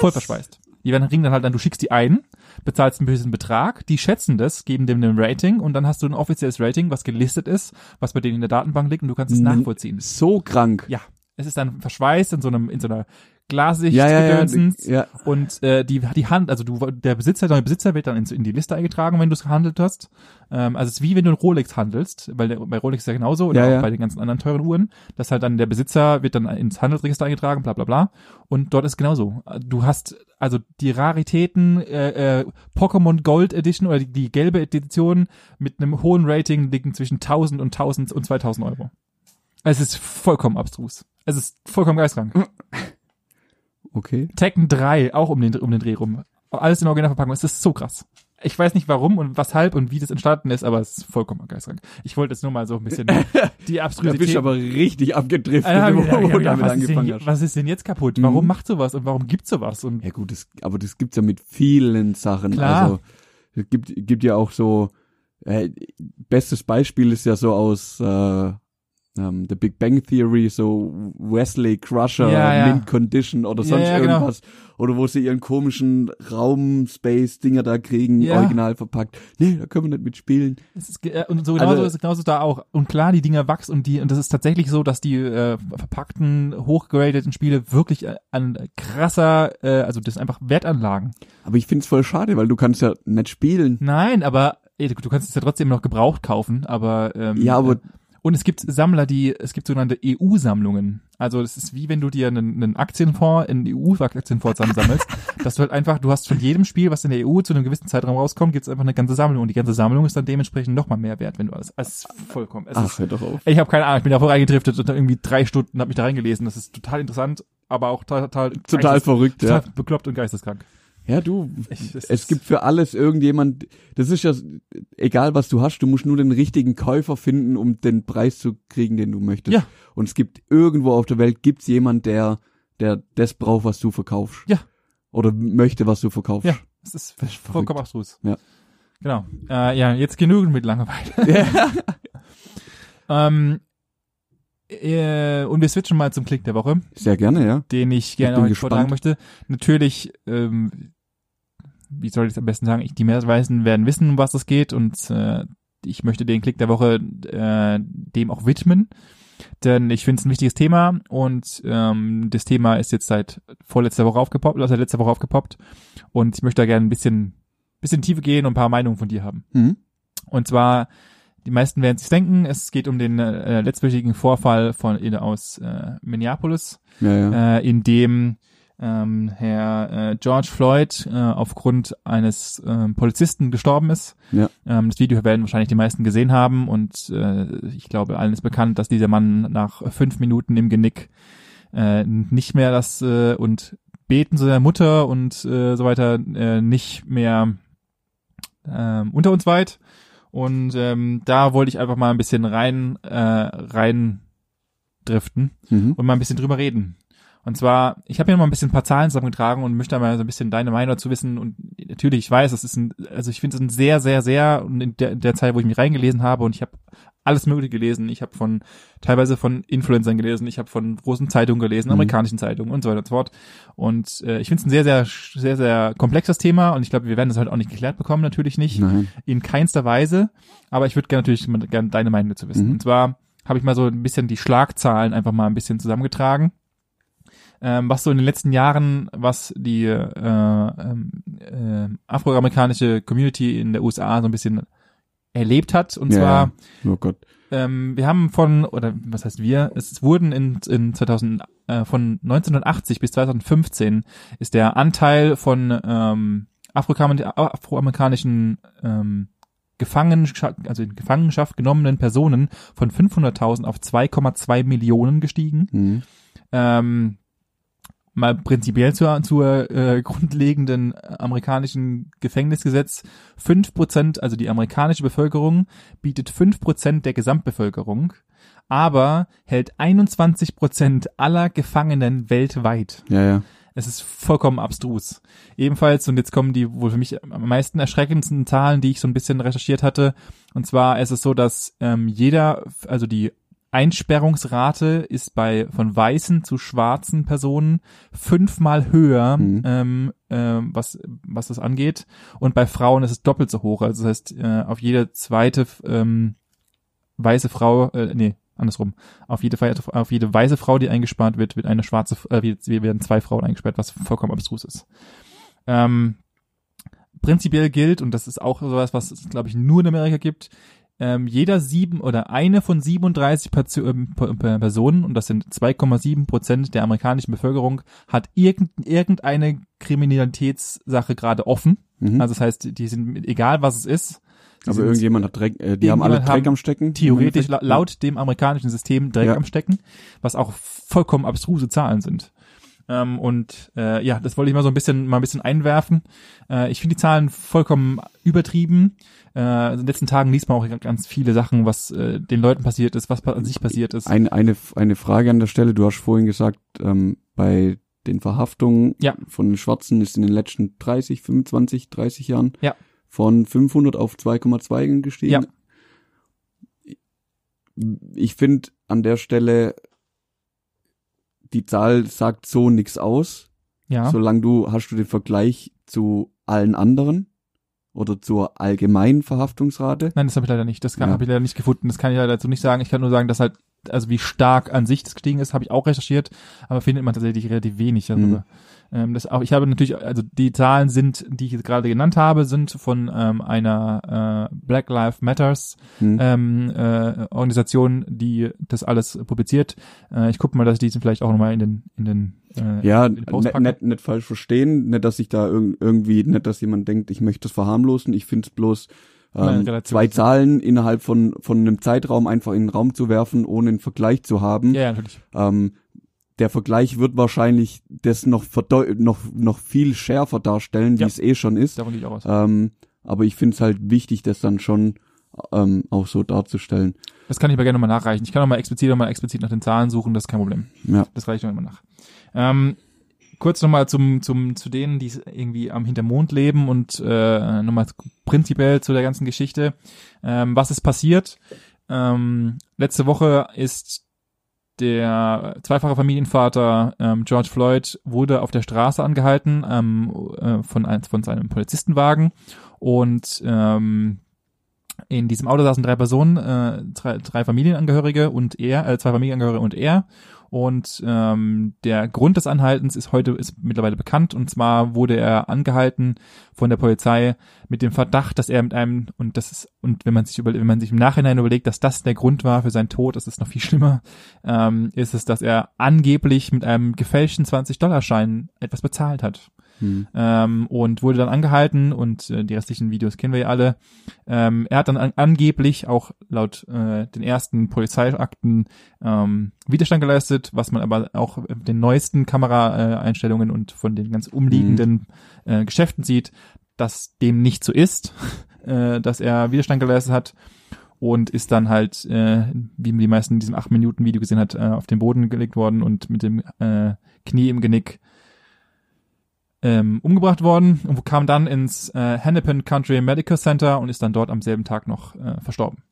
Voll verschweißt. Die werden ringen dann halt dann, du schickst die ein, bezahlst einen bösen Betrag, die schätzen das, geben dem ein Rating und dann hast du ein offizielles Rating, was gelistet ist, was bei denen in der Datenbank liegt und du kannst es nachvollziehen. So krank. Ja, es ist dann verschweißt in so einem in so einer Glassicht Ja, ja, ja. Und äh, die die Hand, also du der Besitzer, der neue Besitzer wird dann in, in die Liste eingetragen, wenn du es gehandelt hast. Ähm, also es ist wie wenn du ein Rolex handelst, weil der, bei Rolex ist ja genauso oder Ja, auch bei den ganzen anderen teuren Uhren, dass halt dann der Besitzer wird dann ins Handelsregister eingetragen, bla bla bla. Und dort ist genauso. Du hast also die Raritäten äh, äh, Pokémon Gold Edition oder die, die gelbe Edition mit einem hohen Rating liegen zwischen 1000 und 1000 und 2000 Euro. Es ist vollkommen abstrus. Es ist vollkommen geistkrank. Okay. Tekken 3, auch um den, um den Dreh rum. Alles in Originalverpackung. Es ist so krass. Ich weiß nicht warum und weshalb und wie das entstanden ist, aber es ist vollkommen geistreich. Ich wollte jetzt nur mal so ein bisschen die Da Abstrusität. bist du aber richtig abgedriftet, Ah, wo ja, ja, du ja, damit was, ist denn, angefangen je- hast. was ist denn jetzt kaputt? Mhm. Warum macht sowas und warum gibt sowas? Und Ja gut, das, aber das gibt's ja mit vielen Sachen. Klar. Also es gibt, gibt ja auch so, äh, bestes Beispiel ist ja so aus, äh, ähm, The Big Bang Theory, so Wesley Crusher, Ja, ja. Mint Condition oder sonst ja, genau. irgendwas. Oder wo sie ihren komischen Raum-Space-Dinger da kriegen, original verpackt. Nee, da können wir nicht mitspielen. Ist, äh, und so genauso Also- ist es genauso da auch. Und klar, die Dinger wachsen und die, und das ist tatsächlich so, dass die äh, verpackten, hochgradeten Spiele wirklich äh, an krasser, äh, also das sind einfach Wertanlagen. Aber ich find's voll schade, weil du kannst ja nicht spielen. Nein, aber du kannst es ja trotzdem noch gebraucht kaufen, aber ähm, Ja, aber äh, und es gibt Sammler, die es gibt sogenannte EU-Sammlungen. Also das ist wie wenn du dir einen, einen Aktienfonds, einen EU-Aktienfonds zusammensammelst, dass du halt einfach, du hast von jedem Spiel, was in der EU zu einem gewissen Zeitraum rauskommt, gibt's einfach eine ganze Sammlung und die ganze Sammlung ist dann dementsprechend nochmal mehr wert, wenn du alles. Es ist vollkommen. Es ach, ist, hör doch auf. ich habe keine Ahnung, ich bin da voll reingedriftet und da irgendwie drei Stunden habe mich da reingelesen. Das ist total interessant, aber auch total total, Total verrückt, total ja. bekloppt und geisteskrank. Ja, du, Ich- das es gibt für alles irgendjemand, das ist ja egal, was du hast, du musst nur den richtigen Käufer finden, um den Preis zu kriegen, den du möchtest. Ja. Und es gibt irgendwo auf der Welt gibt's jemand, der der das braucht, was du verkaufst. Ja. Oder möchte, was du verkaufst. Ja, es ist vollkommen abstrus. Ja. Genau. Äh, ja, jetzt genügend mit Langeweile. ähm, äh, und wir switchen mal zum Klick der Woche, Sehr gerne, ja. den ich gerne bin heute gespannt. vortragen möchte. Natürlich, ähm, wie soll ich es am besten sagen? Ich, die meisten werden wissen, um was es geht und äh, ich möchte den Klick der Woche äh, dem auch widmen. Denn ich finde es ein wichtiges Thema und ähm, das Thema ist jetzt seit vorletzter Woche aufgepoppt, oder seit letzter Woche aufgepoppt. Und ich möchte da gerne ein bisschen, bisschen Tiefe gehen und ein paar Meinungen von dir haben. Mhm. Und zwar, die meisten werden sich denken, es geht um den äh, letztwöchigen Vorfall von in, aus äh, Minneapolis, Ja, ja. äh, in dem ähm, Herr äh, George Floyd äh, aufgrund eines ähm, Polizisten gestorben ist. Ja. Ähm, das Video werden wahrscheinlich die meisten gesehen haben und äh, ich glaube, allen ist bekannt, dass dieser Mann nach fünf Minuten im Genick äh, nicht mehr das äh, und Beten zu seiner Mutter und äh, so weiter äh, nicht mehr ähm, unter uns weit. Und ähm, da wollte ich einfach mal ein bisschen rein, äh, rein driften Mhm. und mal ein bisschen drüber reden. Und zwar, ich habe mir noch mal ein bisschen ein paar Zahlen zusammengetragen und möchte da mal so ein bisschen deine Meinung dazu wissen. Und natürlich, ich weiß, das ist ein, also ich finde es ein sehr, sehr, sehr, und in der, in der Zeit, wo ich mich reingelesen habe und ich habe alles Mögliche gelesen. Ich habe von teilweise von Influencern gelesen, ich habe von großen Zeitungen gelesen, Mhm. amerikanischen Zeitungen und so weiter und so fort. Und äh, ich finde es ein sehr, sehr, sehr, sehr komplexes Thema und ich glaube, wir werden das halt auch nicht geklärt bekommen, natürlich nicht Nein. in keinster Weise, aber ich würde gerne natürlich gerne deine Meinung dazu wissen. Mhm. Und zwar habe ich mal so ein bisschen die Schlagzahlen einfach mal ein bisschen zusammengetragen, ähm, was so in den letzten Jahren, was die äh, ähm, äh, afroamerikanische Community in der USA so ein bisschen erlebt hat. Und Ja, zwar, ja. Oh Gott. ähm, wir haben von, oder was heißt wir, es wurden in, in 2000, äh, von 1980 bis 2015 ist der Anteil von ähm, Afroamer- afroamerikanischen ähm, Gefangenschaft, also in Gefangenschaft genommenen Personen von 500.000 auf 2,2 Millionen gestiegen. Mhm. Ähm, mal prinzipiell zur, zur äh, grundlegenden amerikanischen Gefängnisgesetz. Fünf Prozent, also die amerikanische Bevölkerung bietet fünf Prozent der Gesamtbevölkerung, aber hält 21 Prozent aller Gefangenen weltweit. Ja, ja. Es ist vollkommen abstrus. Ebenfalls, und jetzt kommen die wohl für mich am meisten erschreckendsten Zahlen, die ich so ein bisschen recherchiert hatte. Und zwar ist es so, dass ähm, jeder, also die Einsperrungsrate ist bei von weißen zu schwarzen Personen fünfmal höher, Mhm. ähm, ähm, was was das angeht. Und bei Frauen ist es doppelt so hoch. Also das heißt, äh, auf jede zweite ähm, weiße Frau, äh, nee, andersrum, auf jede, auf jede weiße Frau, die eingesperrt wird, wird eine schwarze, äh, werden zwei Frauen eingesperrt, was vollkommen abstrus ist. Ähm, prinzipiell gilt, und das ist auch sowas, was es, glaube ich, nur in Amerika gibt, ähm, jeder sieben oder eine von 37 Patio- ähm, Personen, und das sind 2,7 Prozent der amerikanischen Bevölkerung, hat irgend, irgendeine Kriminalitätssache gerade offen. Mhm. Also das heißt, die sind, egal was es ist, die Aber sind irgendjemand hat Dreck, äh, die haben alle Dreck am Stecken. theoretisch laut dem amerikanischen System Dreck Ja. am Stecken, was auch vollkommen abstruse Zahlen sind. Ähm, und äh, ja, das wollte ich mal so ein bisschen mal ein bisschen einwerfen. Äh, ich finde die Zahlen vollkommen übertrieben. Äh, in den letzten Tagen liest man auch ganz viele Sachen, was äh, den Leuten passiert ist, was an sich passiert ist. Ein, eine, eine Frage an der Stelle. Du hast vorhin gesagt, ähm, bei den Verhaftungen Ja. von den Schwarzen ist in den letzten 30, 25, 30 Jahren Ja. von 500 auf 2,2 gestiegen. Ja. Ich finde, an der Stelle, die Zahl sagt so nix aus. Ja. Solange du, hast du den Vergleich zu allen anderen oder zur allgemeinen Verhaftungsrate? Nein, das habe ich leider nicht. Das Ja. habe ich leider nicht gefunden. Das kann ich leider dazu nicht sagen. Ich kann nur sagen, dass halt, also wie stark an sich das gestiegen ist, habe ich auch recherchiert, aber findet man tatsächlich relativ wenig darüber. Mhm. Ähm, das auch, ich habe natürlich, also die Zahlen sind, die ich jetzt gerade genannt habe, sind von ähm, einer äh, Black Lives Matters Hm. ähm, äh, Organisation, die das alles publiziert. Äh, ich gucke mal, dass ich diesen vielleicht auch nochmal in den in den äh, Ja, nicht, nicht, nicht falsch verstehen, nicht, dass ich da irg irgendwie, nicht, dass jemand denkt, ich möchte das verharmlosen. Ich finde es bloß ähm, zwei Zahlen innerhalb von von einem Zeitraum einfach in den Raum zu werfen, ohne einen Vergleich zu haben. Ja, ja, natürlich. Ähm, der Vergleich wird wahrscheinlich das noch noch noch viel schärfer darstellen, wie Ja. es eh schon ist. Davon gehe ich auch aus. Ähm, aber ich finde es halt wichtig, das dann schon ähm, auch so darzustellen. Das kann ich aber gerne nochmal nachreichen. Ich kann nochmal explizit nochmal explizit nach den Zahlen suchen, das ist kein Problem. Ja. Das reicht noch immer nach. Ähm, kurz nochmal zum, zum, zu denen, die irgendwie am Hintermond leben und äh, nochmal prinzipiell zu der ganzen Geschichte. Ähm, was ist passiert? Ähm, letzte Woche ist der zweifache Familienvater ähm, George Floyd wurde auf der Straße angehalten ähm, äh, von, ein, von seinem Polizistenwagen und ähm, in diesem Auto saßen drei Personen, äh, drei, drei Familienangehörige und er, äh, zwei Familienangehörige und er. Und ähm, der Grund des Anhaltens ist heute ist mittlerweile bekannt. Und zwar wurde er angehalten von der Polizei mit dem Verdacht, dass er mit einem und das ist und wenn man sich über, wenn man sich im Nachhinein überlegt, dass das der Grund war für seinen Tod, das ist noch viel schlimmer, ähm, ist es, dass er angeblich mit einem gefälschten 20-Dollar-Schein etwas bezahlt hat Hm. ähm, und wurde dann angehalten und äh, die restlichen Videos kennen wir ja alle. Ähm, er hat dann an, angeblich auch laut äh, den ersten Polizeiakten ähm, Widerstand geleistet, was man aber auch mit den neuesten Kameraeinstellungen Einstellungen und von den ganz umliegenden äh, Geschäften sieht, dass dem nicht so ist, äh, dass er Widerstand geleistet hat und ist dann halt, äh, wie die meisten in diesem 8 Minuten Video gesehen hat, äh, auf den Boden gelegt worden und mit dem äh, Knie im Genick ähm, umgebracht worden und kam dann ins äh, Hennepin Country Medical Center und ist dann dort am selben Tag noch äh, verstorben.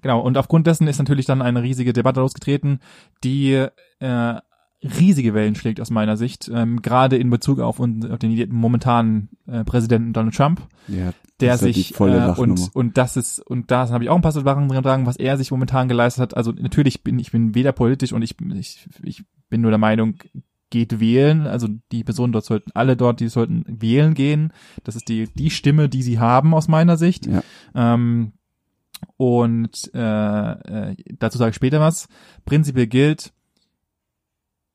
Genau, und aufgrund dessen ist natürlich dann eine riesige Debatte losgetreten, die äh, riesige Wellen schlägt aus meiner Sicht, ähm, gerade in Bezug auf, un- auf den momentanen äh, Präsidenten Donald Trump, Ja, der ja sich äh, und und das ist und da habe ich auch ein paar Sachen drin dran, was er sich momentan geleistet hat. Also natürlich bin ich bin weder politisch und ich ich, ich bin nur der Meinung, geht wählen. Also die Personen dort sollten alle dort, die sollten wählen gehen. Das ist die die Stimme, die sie haben aus meiner Sicht. Ja. Ähm, und äh, äh, dazu sage ich später was. Prinzipiell gilt,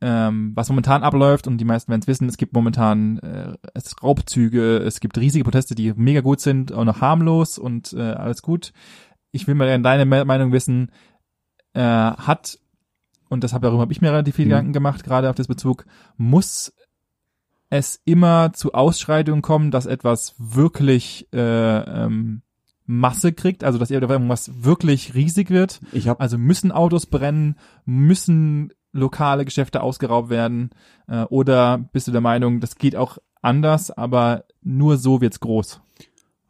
ähm, was momentan abläuft, und die meisten werden es wissen, es gibt momentan äh, es Raubzüge, es gibt riesige Proteste, die mega gut sind, auch noch harmlos und äh, alles gut. Ich will mal gerne deine Me- Meinung wissen, äh, hat, und das hab, darüber habe ich mir relativ viel Mhm. Gedanken gemacht, gerade auf das Bezug, muss es immer zu Ausschreitungen kommen, dass etwas wirklich äh, ähm, Masse kriegt, also dass irgendwas wirklich riesig wird. Ich habe Also müssen Autos brennen, müssen lokale Geschäfte ausgeraubt werden äh, oder bist du der Meinung, das geht auch anders, aber nur so wird's groß?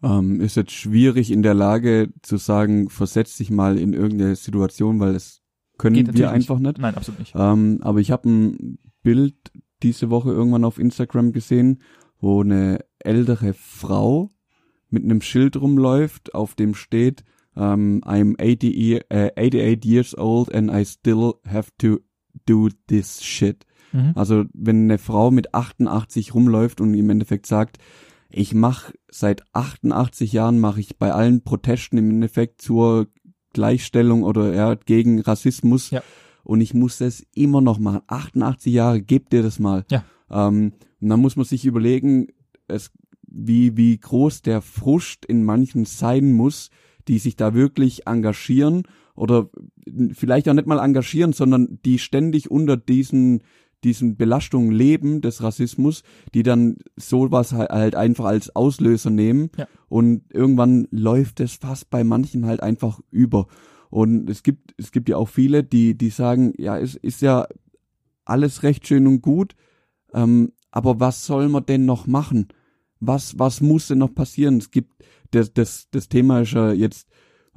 ähm, ist jetzt schwierig in der Lage zu sagen, versetz dich mal in irgendeine Situation, weil das können wir einfach nicht. Nein, absolut nicht. Ähm, aber ich habe ein Bild diese Woche irgendwann auf Instagram gesehen, wo eine ältere Frau mit einem Schild rumläuft, auf dem steht, ähm, I'm 80 year, äh, 88 years old and I still have to do this shit. Mhm. Also wenn eine Frau mit 88 rumläuft und im Endeffekt sagt, ich mache seit 88 Jahren mache ich bei allen Protesten im Endeffekt zur Gleichstellung oder ja, gegen Rassismus Ja. und ich muss das immer noch machen. 88 Jahre, gebt dir das mal. Ja. Ähm, und dann muss man sich überlegen, es, wie, wie groß der Frust in manchen sein muss, die sich da wirklich engagieren oder vielleicht auch nicht mal engagieren, sondern die ständig unter diesen diesen Belastungen leben des Rassismus, die dann sowas halt, einfach als Auslöser nehmen Ja. und irgendwann läuft es fast bei manchen halt einfach über. Und es gibt es gibt ja auch viele, die die sagen, ja, es ist ja alles recht schön und gut, ähm, aber was soll man denn noch machen? Was was muss denn noch passieren? Es gibt das das das Thema ist ja jetzt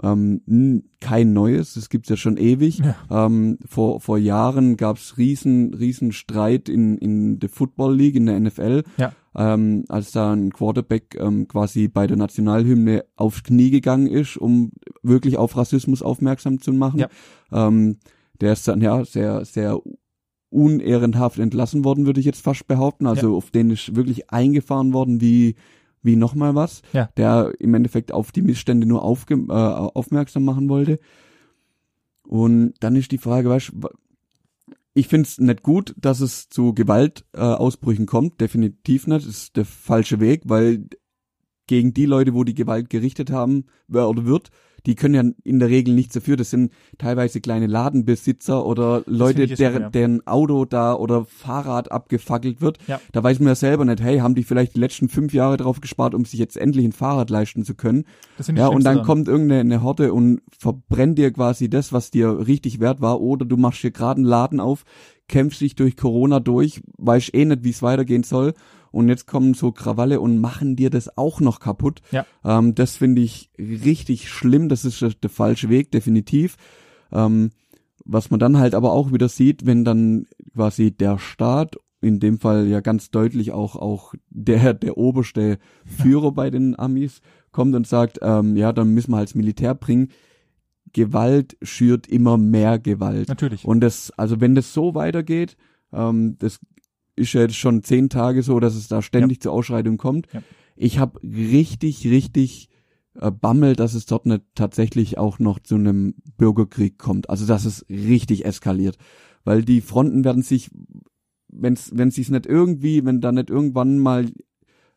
ähm, kein neues, das gibt's ja schon ewig. Ja. Ähm, vor, vor Jahren gab's riesen, riesen Streit in, in der Football League, in der NFL, Ja. ähm, als da ein Quarterback ähm, quasi bei der Nationalhymne aufs Knie gegangen ist, um wirklich auf Rassismus aufmerksam zu machen. Ja. Ähm, der ist dann ja sehr, sehr unehrenhaft entlassen worden, würde ich jetzt fast behaupten. Also auf den ist wirklich eingefahren worden wie wie nochmal was, Ja. der im Endeffekt auf die Missstände nur aufge äh, aufmerksam machen wollte. Und dann ist die Frage, weißt du, ich find's nicht gut, dass es zu Gewaltausbrüchen äh, kommt, definitiv nicht, das ist der falsche Weg, weil gegen die Leute, wo die Gewalt gerichtet haben oder wird, die können ja in der Regel nichts dafür. Das sind teilweise kleine Ladenbesitzer oder Leute, jetzt deren, schlimm, ja. deren Auto da oder Fahrrad abgefackelt wird. Ja. Da weiß man ja selber nicht, hey, haben die vielleicht die letzten fünf Jahre drauf gespart, um sich jetzt endlich ein Fahrrad leisten zu können. Ja, und dann Schlimmste kommt irgendeine eine Horde und verbrennt dir quasi das, was dir richtig wert war. Oder du machst hier gerade einen Laden auf, kämpfst dich durch Corona durch, weißt eh nicht, wie es weitergehen soll. Und jetzt kommen so Krawalle und machen dir das auch noch kaputt. Ja. Ähm, das finde ich richtig schlimm. Das ist der, der falsche Weg, definitiv. Ähm, was man dann halt aber auch wieder sieht, wenn dann quasi der Staat, in dem Fall ja ganz deutlich auch, auch der, der oberste Führer bei den Amis, kommt und sagt, ähm, ja, dann müssen wir halt das Militär bringen. Gewalt schürt immer mehr Gewalt. Natürlich. Und das, also wenn das so weitergeht, ähm, das ist ja jetzt schon zehn Tage so, dass es da ständig zu Ausschreitungen kommt. Ja. Ich habe richtig, richtig äh, Bammel, dass es dort nicht tatsächlich auch noch zu einem Bürgerkrieg kommt. Also dass es richtig eskaliert. Weil die Fronten werden sich, wenn's, wenn sich's nicht irgendwie, wenn da nicht irgendwann mal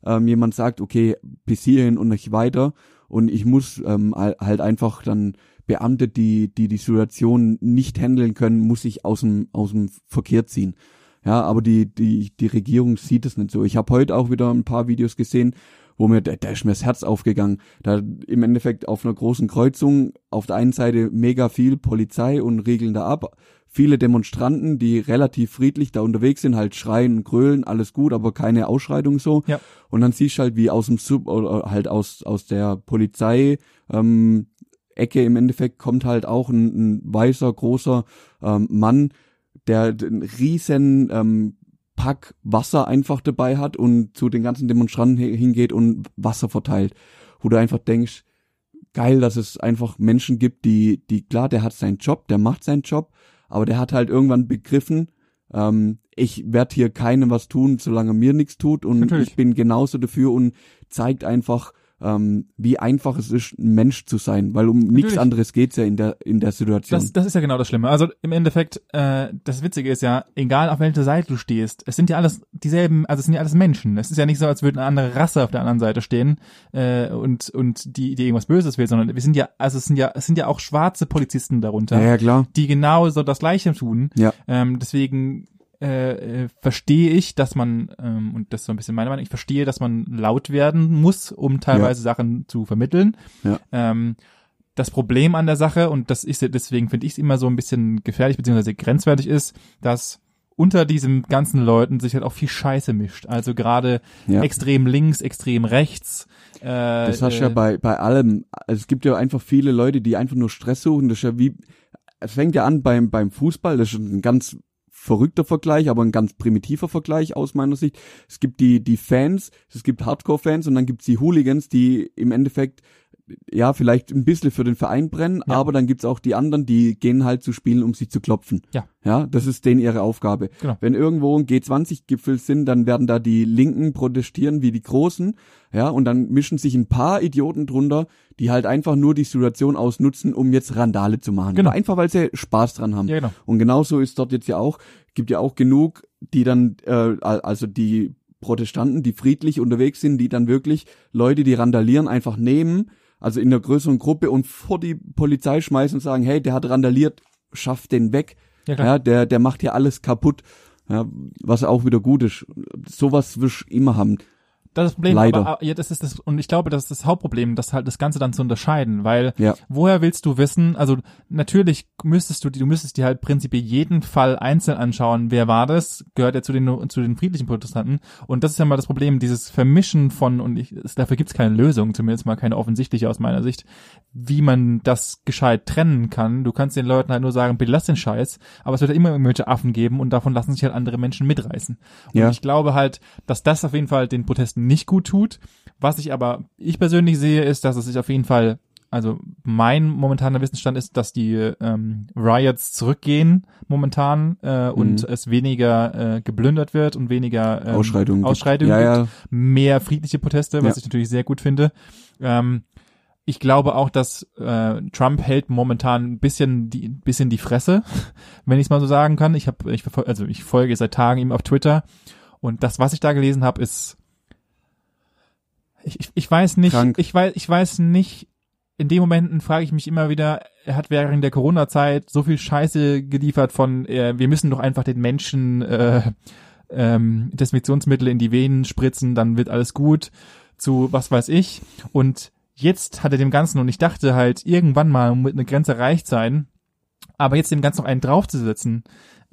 ähm, jemand sagt, okay, bis hierhin und nicht weiter und ich muss ähm, al- halt einfach dann Beamte, die, die die Situation nicht handeln können, muss ich aus dem, aus dem Verkehr ziehen. Ja, aber die, die, die Regierung sieht es nicht so. Ich habe heute auch wieder ein paar Videos gesehen, wo mir, da, da ist mir das Herz aufgegangen. Da im Endeffekt auf einer großen Kreuzung auf der einen Seite mega viel Polizei und regeln da ab. Viele Demonstranten, die relativ friedlich da unterwegs sind, halt schreien und grölen, alles gut, aber keine Ausschreitung so. Ja. Und dann siehst du halt, wie aus dem Sub oder halt aus, aus der Polizei ähm, Ecke im Endeffekt kommt halt auch ein, ein weißer, großer ähm, Mann, der einen riesen ähm, Pack Wasser einfach dabei hat und zu den ganzen Demonstranten hi- hingeht und Wasser verteilt. Wo du einfach denkst, geil, dass es einfach Menschen gibt, die, die, klar, der hat seinen Job, der macht seinen Job, aber der hat halt irgendwann begriffen, ähm, ich werde hier keinem was tun, solange mir nichts tut und Natürlich. ich bin genauso dafür und zeigt einfach, ähm, wie einfach es ist, ein Mensch zu sein, weil um nichts Natürlich. anderes geht's ja in der in der Situation. Das, das ist ja genau das Schlimme. Also im Endeffekt, äh, das Witzige ist ja, egal auf welcher Seite du stehst, es sind ja alles dieselben, also es sind ja alles Menschen. Es ist ja nicht so, als würde eine andere Rasse auf der anderen Seite stehen äh, und und die die irgendwas Böses will, sondern wir sind ja, also es sind ja es sind ja auch schwarze Polizisten darunter, ja, ja, klar. die genau so das Gleiche tun. Ja. Ähm, deswegen äh, äh, verstehe ich, dass man, ähm, und das ist so ein bisschen meine Meinung, ich verstehe, dass man laut werden muss, um teilweise Sachen zu vermitteln. Ja. Ähm, das Problem an der Sache, und das ist deswegen finde ich es immer so ein bisschen gefährlich beziehungsweise grenzwertig ist, dass unter diesen ganzen Leuten sich halt auch viel Scheiße mischt. Also gerade Ja. extrem links, extrem rechts. Äh, Das hast du ja äh, bei, bei allem. Also es gibt ja einfach viele Leute, die einfach nur Stress suchen. Das ist ja wie, es fängt ja an beim, beim Fußball. Das ist ein ganz verrückter Vergleich, aber ein ganz primitiver Vergleich aus meiner Sicht. Es gibt die, die Fans, es gibt Hardcore-Fans und dann gibt's die Hooligans, die im Endeffekt ja, vielleicht ein bisschen für den Verein brennen, Ja. aber dann gibt's auch die anderen, die gehen halt zu spielen, um sich zu klopfen. Ja. Ja, das ist denen ihre Aufgabe. Genau. Wenn irgendwo ein G20-Gipfel sind, dann werden da die Linken protestieren wie die Großen, ja, und dann mischen sich ein paar Idioten drunter, die halt einfach nur die Situation ausnutzen, um jetzt Randale zu machen. Genau. Einfach, weil sie Spaß dran haben. Ja, genau. Und genauso ist dort jetzt ja auch, gibt ja auch genug, die dann, äh, al- also die Protestanten, die friedlich unterwegs sind, die dann wirklich Leute, die randalieren, einfach nehmen, also in einer größeren Gruppe und vor die Polizei schmeißen und sagen, hey, der hat randaliert, schafft den weg. Ja. Ja, der, der macht hier alles kaputt. Ja, was auch wieder gut ist. Sowas wirst du immer haben. Das ist das Problem, Leider. aber aber, ja, das ist das, und ich glaube, das ist das Hauptproblem, das halt das Ganze dann zu unterscheiden, weil Ja. woher willst du wissen, also natürlich müsstest du, du müsstest dir halt prinzipiell jeden Fall einzeln anschauen, wer war das, gehört er zu den, zu den friedlichen Protestanten und das ist ja mal das Problem, dieses Vermischen von, und ich, dafür gibt es keine Lösung, zumindest mal keine offensichtliche aus meiner Sicht, wie man das gescheit trennen kann. Du kannst den Leuten halt nur sagen, bitte lass den Scheiß, aber es wird ja immer irgendwelche Affen geben und davon lassen sich halt andere Menschen mitreißen. Und Ja. ich glaube halt, dass das auf jeden Fall den Protesten nicht gut tut. Was ich aber, ich persönlich sehe, ist, dass es sich auf jeden Fall, also mein momentaner Wissensstand ist, dass die ähm, Riots zurückgehen momentan äh, und Mhm. es weniger äh, geplündert wird und weniger ähm, Ausschreitungen. gibt. Ausschreitungen Ja, gibt ja. mehr friedliche Proteste, was Ja. ich natürlich sehr gut finde. Ähm, ich glaube auch, dass äh, Trump hält momentan ein bisschen die, bisschen die Fresse, wenn ich es mal so sagen kann. Ich habe, ich also ich folge seit Tagen ihm auf Twitter und das, was ich da gelesen habe, ist, ich, ich, weiß nicht, Krank. ich weiß, ich weiß nicht. In den Momenten frage ich mich immer wieder, er hat während der Corona-Zeit so viel Scheiße geliefert von, äh, wir müssen doch einfach den Menschen äh, ähm, Desinfektionsmittel in die Venen spritzen, dann wird alles gut, zu was weiß ich. Und jetzt hat er dem Ganzen, und ich dachte halt, irgendwann mal mit eine Grenze erreicht sein, aber jetzt dem Ganzen noch einen draufzusetzen,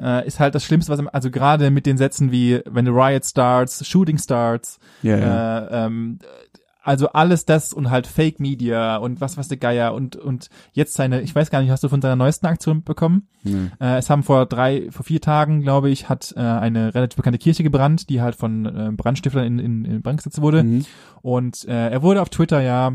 äh, ist halt das Schlimmste, was er, also gerade mit den Sätzen wie, when the riot starts, shooting starts, Ja, ja. äh, ähm, also alles das und halt Fake Media und was was der Geier und und jetzt seine, ich weiß gar nicht, hast du von seiner neuesten Aktion mitbekommen? Nee. Äh, es haben vor drei, vor vier Tagen, glaube ich, hat äh, eine relativ bekannte Kirche gebrannt, die halt von äh, Brandstiftern in, in, in Brand gesetzt wurde. Mhm. Und äh, er wurde auf Twitter ja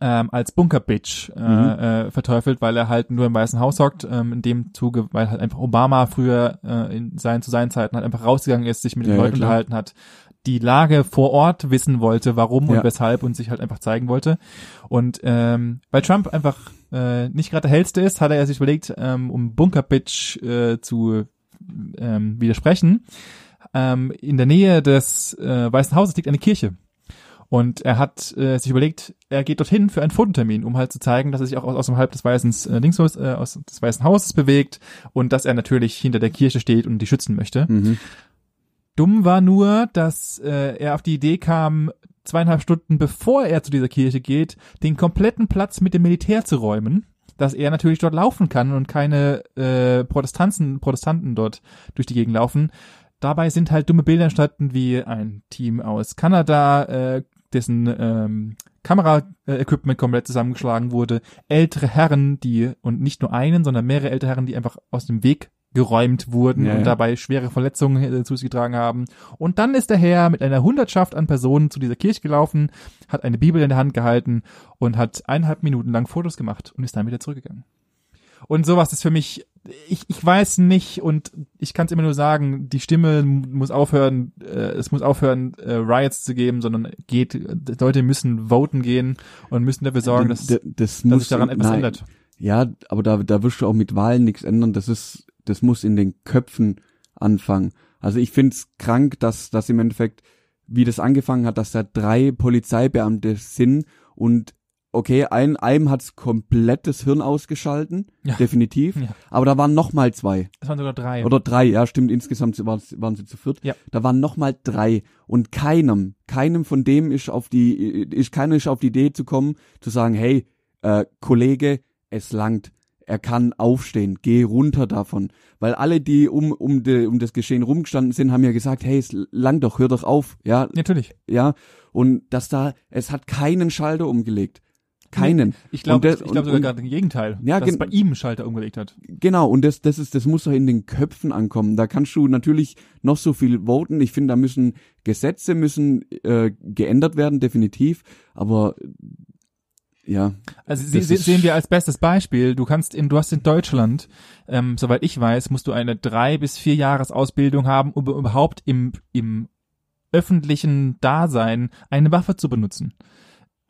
ähm, als Bunker-Bitch äh, Mhm. äh, verteufelt, weil er halt nur im Weißen Haus hockt, ähm, in dem Zuge, weil halt einfach Obama früher äh, in seinen, zu seinen Zeiten halt einfach rausgegangen ist, sich mit den Ja, ja, Leuten klar. unterhalten hat, die Lage vor Ort wissen wollte, warum und Ja. weshalb und sich halt einfach zeigen wollte. Und ähm, weil Trump einfach äh, nicht gerade der hellste ist, hat er sich überlegt, ähm, um Bunker-Bitch äh, zu ähm, widersprechen. Ähm, in der Nähe des äh, Weißen Hauses liegt eine Kirche. Und er hat äh, sich überlegt, er geht dorthin für einen Fototermin, um halt zu zeigen, dass er sich auch aus, aus dem Halb des Weißen äh, Dingshaus, äh, aus des Weißen Hauses bewegt und dass er natürlich hinter der Kirche steht und die schützen möchte. Mhm. Dumm war nur, dass äh, er auf die Idee kam, zweieinhalb Stunden bevor er zu dieser Kirche geht, den kompletten Platz mit dem Militär zu räumen, dass er natürlich dort laufen kann und keine äh, Protestanten, Protestanten dort durch die Gegend laufen. Dabei sind halt dumme Bilder entstanden, wie ein Team aus Kanada, äh, dessen ähm, Kamera-Equipment komplett zusammengeschlagen wurde, ältere Herren, die, und nicht nur einen, sondern mehrere ältere Herren, die einfach aus dem Weg geräumt wurden Ja, und ja. dabei schwere Verletzungen äh, zu sich getragen haben. Und dann ist der Herr mit einer Hundertschaft an Personen zu dieser Kirche gelaufen, hat eine Bibel in der Hand gehalten und hat eineinhalb Minuten lang Fotos gemacht und ist dann wieder zurückgegangen. Und sowas ist für mich, ich, ich weiß nicht und ich kann es immer nur sagen, die Stimme muss aufhören, äh, es muss aufhören, äh, Riots zu geben, sondern geht, Leute müssen voten gehen und müssen dafür sorgen, dass, D- das dass sich daran etwas nein, ändert. Ja, aber da, da wirst du auch mit Wahlen nichts ändern. Das ist, das muss in den Köpfen anfangen. Also ich find's krank, dass, dass im Endeffekt, wie das angefangen hat, dass da drei Polizeibeamte sind und okay, ein, einem hat's komplett das Hirn ausgeschalten, Ja. definitiv. Ja. Aber da waren noch mal zwei. Es waren sogar drei. Oder drei, ja, stimmt, insgesamt waren, sie zu viert. Ja. Da waren noch mal drei. Und keinem, keinem von dem ist auf die, ist keiner ist auf die Idee zu kommen, zu sagen, hey, äh, Kollege, es langt. Er kann aufstehen, geh runter davon. Weil alle, die um, um, de, um das Geschehen rumgestanden sind, haben ja gesagt, hey, es langt doch, hör doch auf. Ja, Natürlich. ja. Und dass da, es hat keinen Schalter umgelegt. Keinen. Ich glaube ich glaub sogar gerade im Gegenteil, Ja, dass es bei ihm einen Schalter umgelegt hat. Genau, und das, das ist, das muss doch in den Köpfen ankommen. Da kannst du natürlich noch so viel voten. Ich finde, da müssen Gesetze müssen äh, geändert werden, definitiv. Aber ja, Also se- sehen wir als bestes Beispiel. Du kannst in, du hast in Deutschland, ähm, soweit ich weiß, musst du eine drei bis vier Jahres Ausbildung haben, um überhaupt im, im öffentlichen Dasein eine Waffe zu benutzen.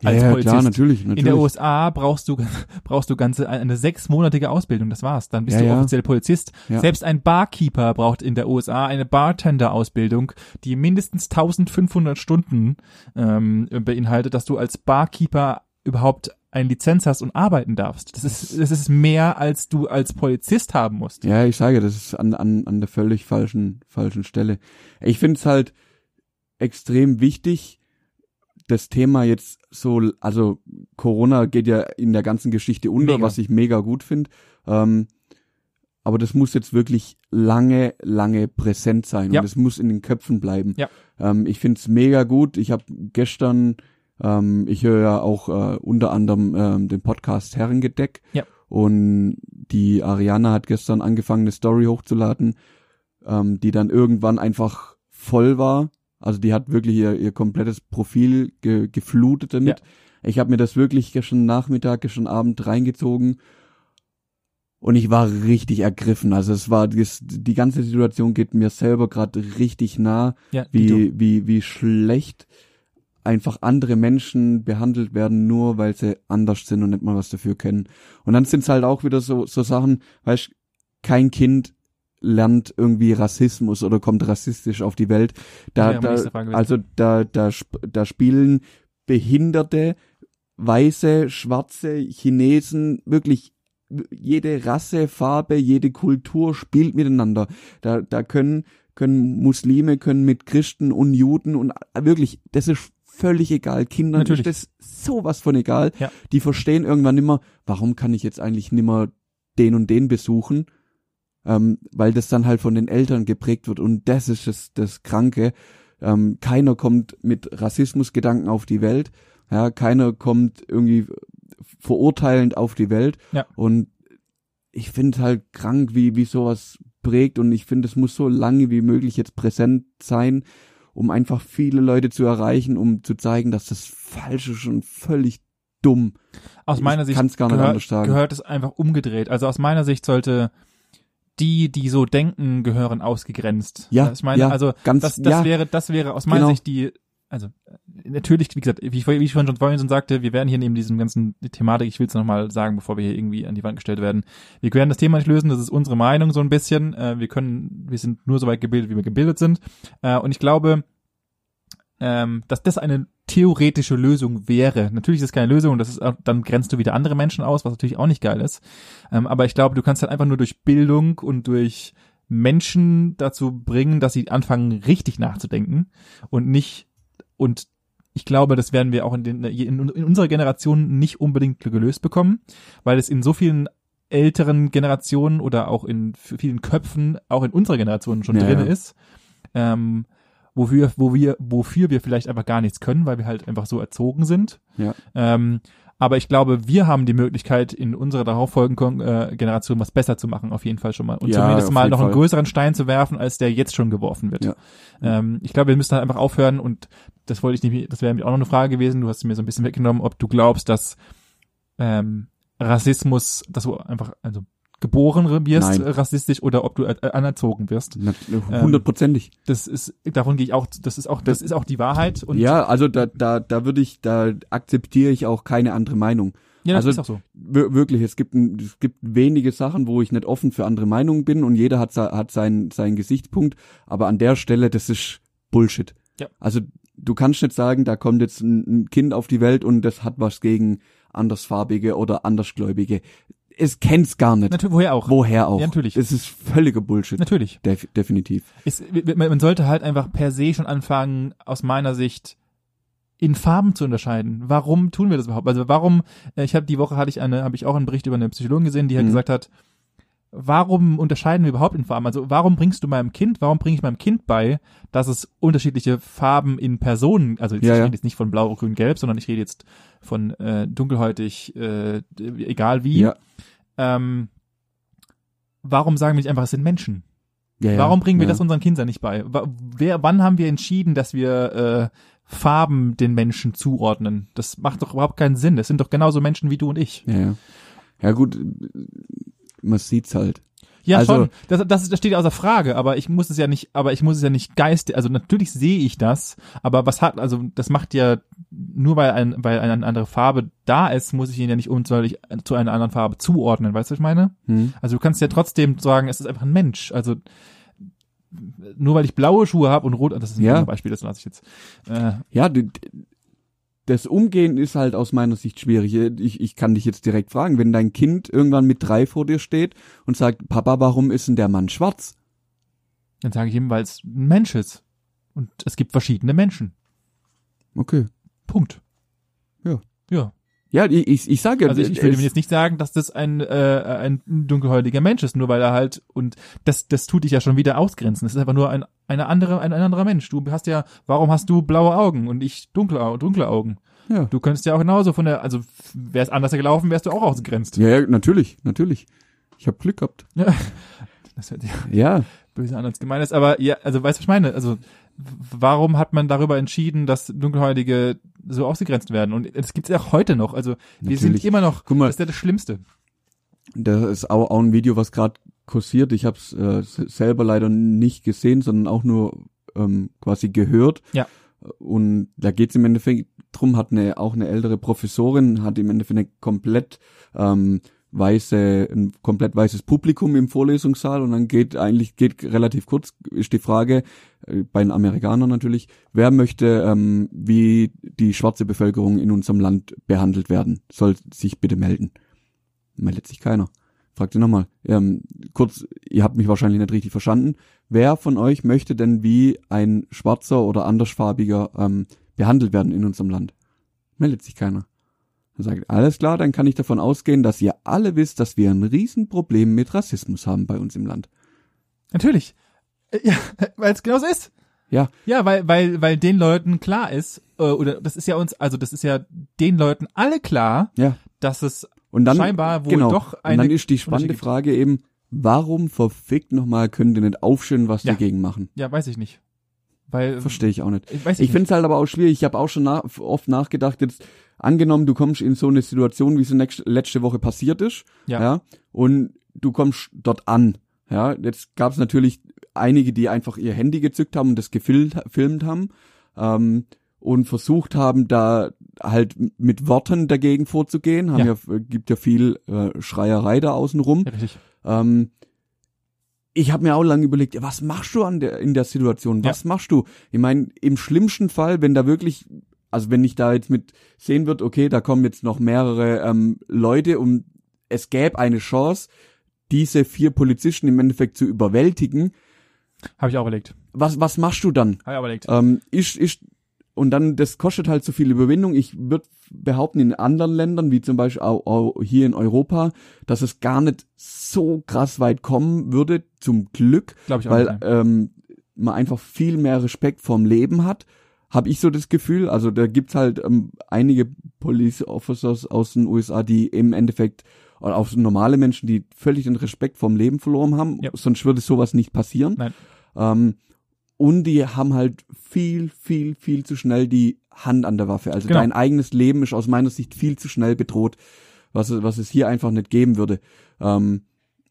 Als ja, Polizist. klar, natürlich, natürlich. In der USA brauchst du brauchst du ganze eine sechsmonatige Ausbildung. Das war's. Dann bist Ja, du ja. offiziell Polizist. Ja. Selbst ein Barkeeper braucht in der USA eine Bartender-Ausbildung, die mindestens 1500 Stunden ähm, beinhaltet, dass du als Barkeeper überhaupt eine Lizenz hast und arbeiten darfst. Das ist das ist mehr als du als Polizist haben musst. Ja, ich sage, das ist an, an, an der völlig falschen, falschen Stelle. Ich finde es halt extrem wichtig, das Thema jetzt so, also Corona geht ja in der ganzen Geschichte unter, Mega. was ich mega gut finde. Ähm, aber das muss jetzt wirklich lange, lange präsent sein Ja. und es muss in den Köpfen bleiben. Ja. Ähm, ich find's mega gut. Ich habe gestern, ähm, ich höre ja auch äh, unter anderem ähm, den Podcast Herrengedeck. Ja. Und die Ariana hat gestern angefangen, eine Story hochzuladen, ähm, die dann irgendwann einfach voll war. Also die hat wirklich ihr, ihr komplettes Profil ge geflutet damit. Ich habe mir das wirklich gestern Nachmittag, gestern Abend reingezogen und ich war richtig ergriffen. Also es war das, die ganze Situation geht mir selber gerade richtig nah, Ja, wie wie wie schlecht einfach andere Menschen behandelt werden, nur weil sie anders sind und nicht mal was dafür können. Und dann sind's halt auch wieder so so Sachen, weißt, kein Kind lernt irgendwie Rassismus oder kommt rassistisch auf die Welt. Da, meine da also da da da spielen Behinderte, Weiße, Schwarze, Chinesen, wirklich jede Rasse, Farbe, jede Kultur spielt miteinander. Da, da können, können Muslime, können mit Christen und Juden und wirklich, das ist völlig egal. Kindern Natürlich. ist das sowas von egal. Ja. Die verstehen irgendwann immer, warum kann ich jetzt eigentlich nimmer den und den besuchen? Ähm, weil das dann halt von den Eltern geprägt wird und das ist das, das Kranke. Ähm, keiner kommt mit Rassismusgedanken auf die Welt. Ja, keiner kommt irgendwie verurteilend auf die Welt. Ja. Und ich finde halt krank, wie, wie sowas prägt und ich finde, es muss so lange wie möglich jetzt präsent sein, um einfach viele Leute zu erreichen, um zu zeigen, dass das falsch ist und völlig dumm. Aus Ich meiner Sicht kann's gar nicht gehört, anders sagen. gehört es einfach umgedreht. Also aus meiner Sicht sollte die, die so denken, gehören ausgegrenzt. Ja, Ich meine, ja, also ganz, das, das ja, wäre, das wäre aus meiner Genau. Sicht die, also natürlich, wie gesagt, wie ich, wie ich schon vorhin schon sagte, wir werden hier neben diesem ganzen Thematik, ich will es nochmal sagen, bevor wir hier irgendwie an die Wand gestellt werden, wir werden das Thema nicht lösen, das ist unsere Meinung so ein bisschen. Äh, wir können, wir sind nur so weit gebildet, wie wir gebildet sind. Äh, und ich glaube, ähm, dass das eine theoretische Lösung wäre. Natürlich ist es keine Lösung und das ist auch, dann grenzt du wieder andere Menschen aus, was natürlich auch nicht geil ist. Ähm, aber ich glaube, du kannst halt einfach nur durch Bildung und durch Menschen dazu bringen, dass sie anfangen, richtig nachzudenken und nicht und ich glaube, das werden wir auch in, den, in, in unserer Generation nicht unbedingt gelöst bekommen, weil es in so vielen älteren Generationen oder auch in vielen Köpfen, auch in unserer Generation schon Ja, drin ja. ist, ähm, wofür, wo wir, wofür wir vielleicht einfach gar nichts können, weil wir halt einfach so erzogen sind. Ja. Ähm, aber ich glaube, wir haben die Möglichkeit, in unserer darauffolgenden äh, Generation was besser zu machen, auf jeden Fall schon mal. Und Ja, zumindest mal noch einen Fall. größeren Stein zu werfen, als der jetzt schon geworfen wird. Ja. Ähm, ich glaube, wir müssen halt einfach aufhören und das wollte ich nicht, das wäre mir auch noch eine Frage gewesen, du hast mir so ein bisschen weggenommen, ob du glaubst, dass ähm, Rassismus, dass du einfach, also geboren wirst, Nein. äh, rassistisch, oder ob du äh, anerzogen wirst. na- hundertprozentig. Das ist, davon gehe ich auch, das ist auch, das ist auch die Wahrheit und ja, also da, da, da würde ich, da akzeptiere ich auch keine andere Meinung. ja das also- ist auch so. Wir, wirklich, es gibt, ein, es gibt wenige Sachen, wo ich nicht offen für andere Meinungen bin und jeder hat, hat seinen, seinen Gesichtspunkt, aber an der Stelle, das ist Bullshit. Ja. Also du kannst nicht sagen, da kommt jetzt ein, ein Kind auf die Welt und das hat was gegen andersfarbige oder andersgläubige. Es kennt's gar nicht. Natürlich, woher auch? Woher auch? Ja, natürlich. Das ist völliger Bullshit. Natürlich. Def definitiv. Es, man man sollte halt einfach per se schon anfangen, aus meiner Sicht in Farben zu unterscheiden. Warum tun wir das überhaupt? Also warum? äh, Ich habe die Woche hatte ich eine, habe ich auch einen Bericht über eine Psychologin gesehen, die halt Mhm. gesagt hat, warum unterscheiden wir überhaupt in Farben? Also warum bringst du meinem Kind, warum bringe ich meinem Kind bei, dass es unterschiedliche Farben in Personen, also jetzt, Ja, ich rede jetzt nicht von blau, grün, gelb, sondern ich rede jetzt von äh, dunkelhäutig, äh, egal wie. Ja. Ähm, warum sagen wir nicht einfach, es sind Menschen? ja, ja. Warum bringen wir das unseren Kindern nicht bei? Wer, wann haben wir entschieden, dass wir äh, Farben den Menschen zuordnen? Das macht doch überhaupt keinen Sinn. Das sind doch genauso Menschen wie du und ich. Ja, ja. Ja gut, man sieht's halt. Ja, Also- schon. Das, das, das steht ja außer Frage, aber ich muss es ja nicht, aber ich muss es ja nicht geist, also natürlich sehe ich das, aber was hat, also das macht ja, nur weil ein, weil eine andere Farbe da ist, muss ich ihn ja nicht unzweilig zu einer anderen Farbe zuordnen, weißt du, was ich meine? Hm? Also du kannst ja trotzdem sagen, es ist einfach ein Mensch. Also nur weil ich blaue Schuhe habe und rot, das ist ein Ja. Beispiel, das lasse ich jetzt. Äh, Ja, d- d- das Umgehen ist halt aus meiner Sicht schwierig. Ich, ich kann dich jetzt direkt fragen, wenn dein Kind irgendwann mit drei vor dir steht und sagt, Papa, warum ist denn der Mann schwarz? dann sage ich ihm, weil es ein Mensch ist. Und es gibt verschiedene Menschen. Okay. Punkt. Ja. Ja. Ja, ich, ich, ich sage ja, Also ich, ich will es- ihm jetzt nicht sagen, dass das ein, äh, ein dunkelhäutiger Mensch ist, nur weil er halt, und das, das tut dich ja schon wieder ausgrenzen. Das ist einfach nur ein, eine andere, ein, ein anderer Mensch. Du hast ja, warum hast du blaue Augen und ich dunkle, dunkle Augen? ja. Du könntest ja auch genauso von der, also wäre es anders gelaufen, wärst du auch ausgegrenzt. ja, ja, natürlich, natürlich. Ich habe Glück gehabt. Ja. Das hört sich Ja, böse an als gemein ist, aber ja, also weißt du, was ich meine? Also warum hat man darüber entschieden, dass Dunkelhäutige so ausgegrenzt werden? Und es gibt es ja auch heute noch. Also wir sind Natürlich. immer noch, Guck mal. das ist ja das Schlimmste. Das ist auch, auch ein Video, was gerade kursiert. Ich habe es äh, selber leider nicht gesehen, sondern auch nur ähm, quasi gehört. Ja. Und da geht es im Endeffekt drum, hat eine auch eine ältere Professorin, hat im Endeffekt eine komplett ähm, weiße, ein komplett weißes Publikum im Vorlesungssaal und dann geht eigentlich, geht relativ kurz, ist die Frage, äh, bei den Amerikanern natürlich, wer möchte, ähm, wie die schwarze Bevölkerung in unserem Land behandelt werden, soll sich bitte melden. Meldet sich keiner. Fragt ihr nochmal. Ähm, kurz, ihr habt mich wahrscheinlich nicht richtig verstanden. Wer von euch möchte denn wie ein schwarzer oder andersfarbiger ähm, behandelt werden in unserem Land? Meldet sich keiner. Dann sagt, alles klar, dann kann ich davon ausgehen, dass ihr alle wisst, dass wir ein Riesenproblem mit Rassismus haben bei uns im Land. Natürlich. Äh, Ja, weil es genauso ist. Ja. Ja, weil, weil, weil den Leuten klar ist, äh, oder das ist ja uns, also das ist ja den Leuten alle klar, Ja. dass es Und dann, scheinbar wohl genau. doch Und eine dann ist die spannende. Frage eben, warum verfickt nochmal könnt ihr nicht aufstehen, was Ja. dagegen machen? Ja, weiß ich nicht. Weil, Verstehe ich auch nicht. ich weiß Ich nicht. finde es halt aber auch schwierig. Ich habe auch schon nach, oft nachgedacht, jetzt angenommen, du kommst in so eine Situation, wie es nächste, letzte Woche passiert ist, Ja. ja, und du kommst dort an. Ja, jetzt gab es natürlich einige, die einfach ihr Handy gezückt haben und das gefilmt filmt haben ähm, und versucht haben, da halt mit Worten dagegen vorzugehen. Haben Ja. ja, gibt ja viel äh, Schreierei da außenrum. Ja, richtig. Ähm, ich habe mir auch lange überlegt, ja, was machst du an der in der Situation? Was machst du? Ich meine, im schlimmsten Fall, wenn da wirklich, also wenn ich da jetzt mit sehen wird, okay, da kommen jetzt noch mehrere ähm, Leute und es gäbe eine Chance, diese vier Polizisten im Endeffekt zu überwältigen. Habe ich auch überlegt. Was was machst du dann? Habe ich auch überlegt. Ähm, ist, ist, und dann, das kostet halt so viel Überwindung. Ich würde behaupten, in anderen Ländern, wie zum Beispiel auch, auch hier in Europa, dass es gar nicht so krass weit kommen würde, zum Glück, Glaube ich auch. weil nicht, ne? ähm, man einfach viel mehr Respekt vorm Leben hat. Habe ich so das Gefühl. Also da gibt's halt ähm, einige Police Officers aus den USA, die im Endeffekt oder auch so normale Menschen, die völlig den Respekt vorm Leben verloren haben. Ja. Sonst würde sowas nicht passieren. Nein. Ähm, und die haben halt viel, viel, viel zu schnell die Hand an der Waffe. Also Genau. dein eigenes Leben ist aus meiner Sicht viel zu schnell bedroht, was, es- was es hier einfach nicht geben würde. Ähm,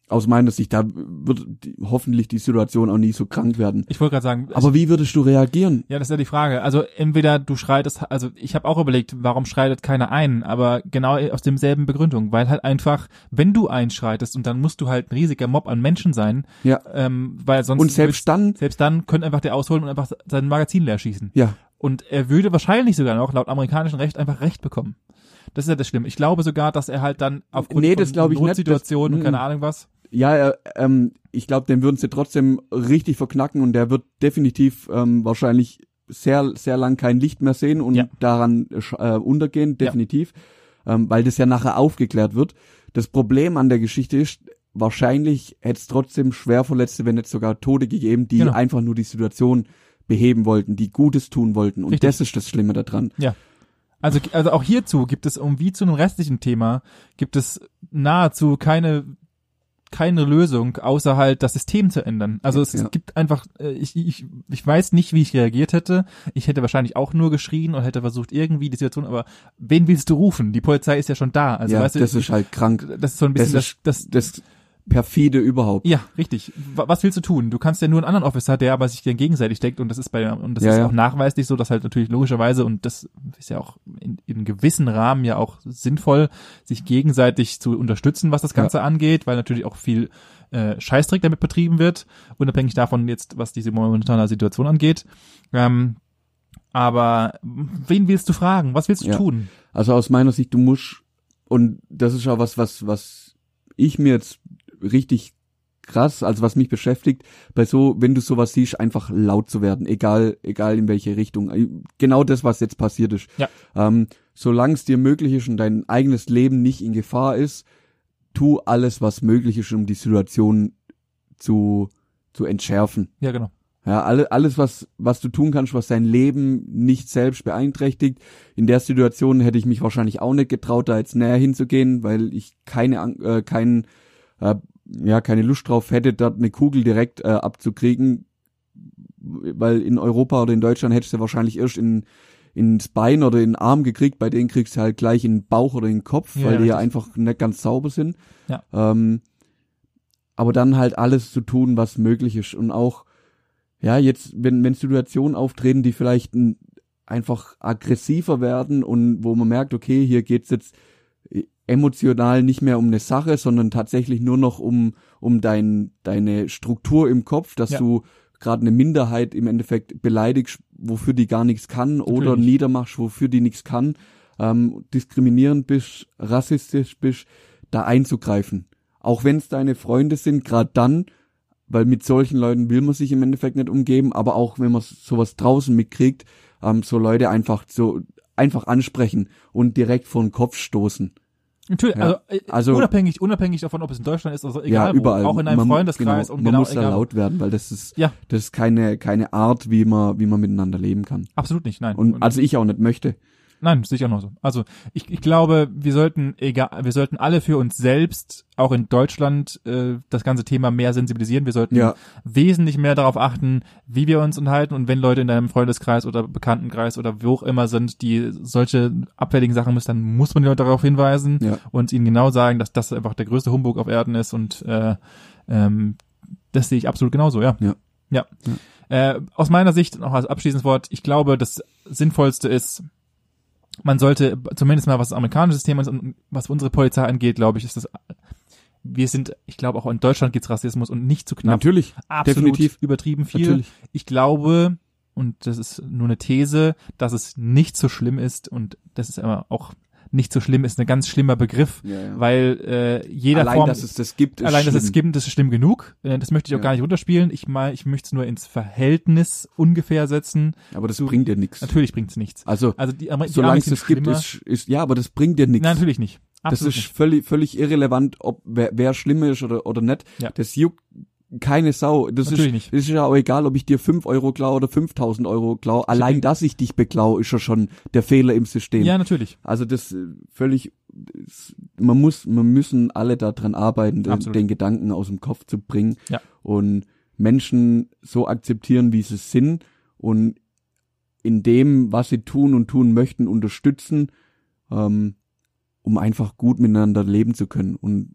aus meiner Sicht, da wird hoffentlich die Situation auch nie so krank werden. ich wollte gerade sagen, Aber wie würdest du reagieren? Ja, das ist ja die Frage. Also entweder du schreitest, also ich habe auch überlegt, warum schreitet keiner ein, aber genau aus demselben Begründung, weil halt einfach, wenn du einschreitest und dann musst du halt ein riesiger Mob an Menschen sein, Ja. ähm, weil sonst Und selbst dann, würdest- selbst dann könnte einfach der ausholen und einfach sein Magazin leer schießen. ja, Und er würde wahrscheinlich sogar noch laut amerikanischem Recht einfach Recht bekommen. Das ist ja das Schlimme. Ich glaube sogar, dass er halt dann aufgrund Nee, das von nicht. Notsituationen und keine Ahnung was. Ja, er, ähm, ich glaube, den würden sie trotzdem richtig verknacken und der wird definitiv ähm, wahrscheinlich sehr, sehr lang kein Licht mehr sehen und Ja. daran äh, untergehen, definitiv, ähm, weil das ja nachher aufgeklärt wird. Das Problem an der Geschichte ist, wahrscheinlich hätte es trotzdem Schwerverletzte, wenn nicht sogar Tote gegeben, die Genau. einfach nur die Situation beheben wollten, die Gutes tun wollten. Und Richtig. das ist das Schlimme daran. Also, also auch hierzu gibt es, um wie zu einem restlichen Thema, gibt es nahezu keine keine Lösung, außer halt das System zu ändern. Also es, Ja. es gibt einfach, äh, ich, ich, ich weiß nicht, wie ich reagiert hätte. Ich hätte wahrscheinlich auch nur geschrien und hätte versucht, irgendwie die Situation, aber wen willst du rufen? Die Polizei ist ja schon da. Also ja, weißt du, das ist halt krank. das ist so ein bisschen das das, ist- das, Das perfide überhaupt. ja, richtig. Wa- Was willst du tun? Du kannst ja nur einen anderen Officer, der aber sich dir gegenseitig deckt und das ist bei und das Ja, ist ja. auch nachweislich so, dass halt natürlich logischerweise und das ist ja auch in, in gewissen Rahmen ja auch sinnvoll, sich gegenseitig zu unterstützen, was das Ja. Ganze angeht, weil natürlich auch viel äh, Scheißdreck damit betrieben wird, unabhängig davon jetzt, was diese momentane Situation angeht. Ähm, aber wen willst du fragen? Was willst du Ja. tun? Also aus meiner Sicht, du musst, und das ist auch was, was, was ich mir jetzt richtig krass, also was mich beschäftigt, bei so, wenn du sowas siehst, einfach laut zu werden, egal, egal in welche Richtung. Genau das, was jetzt passiert ist. Ja. Ähm, solange es dir möglich ist und dein eigenes Leben nicht in Gefahr ist, tu alles, was möglich ist, um die Situation zu, zu entschärfen. Ja, genau. Ja, alle, alles, was, was du tun kannst, was dein Leben nicht selbst beeinträchtigt. In der Situation hätte ich mich wahrscheinlich auch nicht getraut, da jetzt näher hinzugehen, weil ich keine, äh, keinen, äh, ja, keine Lust drauf hätte, dort eine Kugel direkt äh, abzukriegen, weil in Europa oder in Deutschland hättest du wahrscheinlich erst in, ins Bein oder in den Arm gekriegt, bei denen kriegst du halt gleich in den Bauch oder in den Kopf, Ja, weil die ja einfach nicht ganz sauber sind. Ja. Ähm, aber dann halt alles zu tun, was möglich ist und auch, ja, jetzt, wenn, wenn Situationen auftreten, die vielleicht n- einfach aggressiver werden und wo man merkt, okay, hier geht's jetzt emotional nicht mehr um eine Sache, sondern tatsächlich nur noch um, um dein, deine Struktur im Kopf, dass Ja. du gerade eine Minderheit im Endeffekt beleidigst, wofür die gar nichts kann oder nicht. niedermachst, wofür die nichts kann, ähm, diskriminierend bist, rassistisch bist, da einzugreifen. Auch wenn es deine Freunde sind, gerade dann, weil mit solchen Leuten will man sich im Endeffekt nicht umgeben, aber auch wenn man sowas draußen mitkriegt, ähm, so Leute einfach so einfach ansprechen und direkt vor den Kopf stoßen. Natürlich, Ja. also, äh, Also- unabhängig, unabhängig davon, ob es in Deutschland ist, also egal, ja, überall. Wo, auch in einem man, Freundeskreis genau, und man genau, muss da egal. laut werden, weil das ist Ja. das ist keine keine Art, wie man wie man miteinander leben kann. Absolut nicht, nein. Und also ich auch nicht möchte. Nein, sehe ich auch noch so. Also ich, ich glaube, wir sollten egal, wir sollten alle für uns selbst, auch in Deutschland, äh, das ganze Thema mehr sensibilisieren. Wir sollten Ja. wesentlich mehr darauf achten, wie wir uns unterhalten und wenn Leute in deinem Freundeskreis oder Bekanntenkreis oder wo auch immer sind, die solche abfälligen Sachen müssen, dann muss man die Leute darauf hinweisen Ja. und ihnen genau sagen, dass das einfach der größte Humbug auf Erden ist und äh, ähm, das sehe ich absolut genauso, ja. Ja. Ja. Äh, aus meiner Sicht noch als abschließendes Wort, ich glaube, das Sinnvollste ist, man sollte zumindest mal was das amerikanische System ist und was unsere Polizei angeht, glaube ich, ist das wir sind, ich glaube auch in Deutschland gibt's Rassismus und nicht zu knapp. Natürlich, Absolut definitiv. übertrieben viel. natürlich. Ich glaube, und das ist nur eine These, dass es nicht so schlimm ist und das ist aber auch nicht so schlimm, ist ein ganz schlimmer Begriff, Ja, ja. weil äh, jeder Allein, Form, dass es das gibt, ist allein, dass es schlimm. gibt, das ist schlimm genug. Äh, Das möchte ich auch Ja. gar nicht runterspielen. Ich mal, ich möchte es nur ins Verhältnis ungefähr setzen. Aber das zu- bringt dir nichts. Natürlich bringt's nichts. Also Also die, die solange es das gibt, ist, ist ja, aber das bringt dir nichts. Natürlich nicht. Das Absolut ist nicht. völlig, völlig irrelevant, ob wer, wer schlimm ist oder, oder nicht. Ja. Das juckt keine Sau. Das Natürlich ist, nicht. das ist ja auch egal, ob ich dir 5 Euro klau oder 5000 Euro klau. Allein, dass ich dich beklau, ist ja schon der Fehler im System. Ja, natürlich. Also das äh, völlig, man muss, man müssen alle daran arbeiten, den, den Gedanken aus dem Kopf zu bringen Ja. und Menschen so akzeptieren, wie sie sind und in dem, was sie tun und tun möchten, unterstützen, ähm, um einfach gut miteinander leben zu können. Und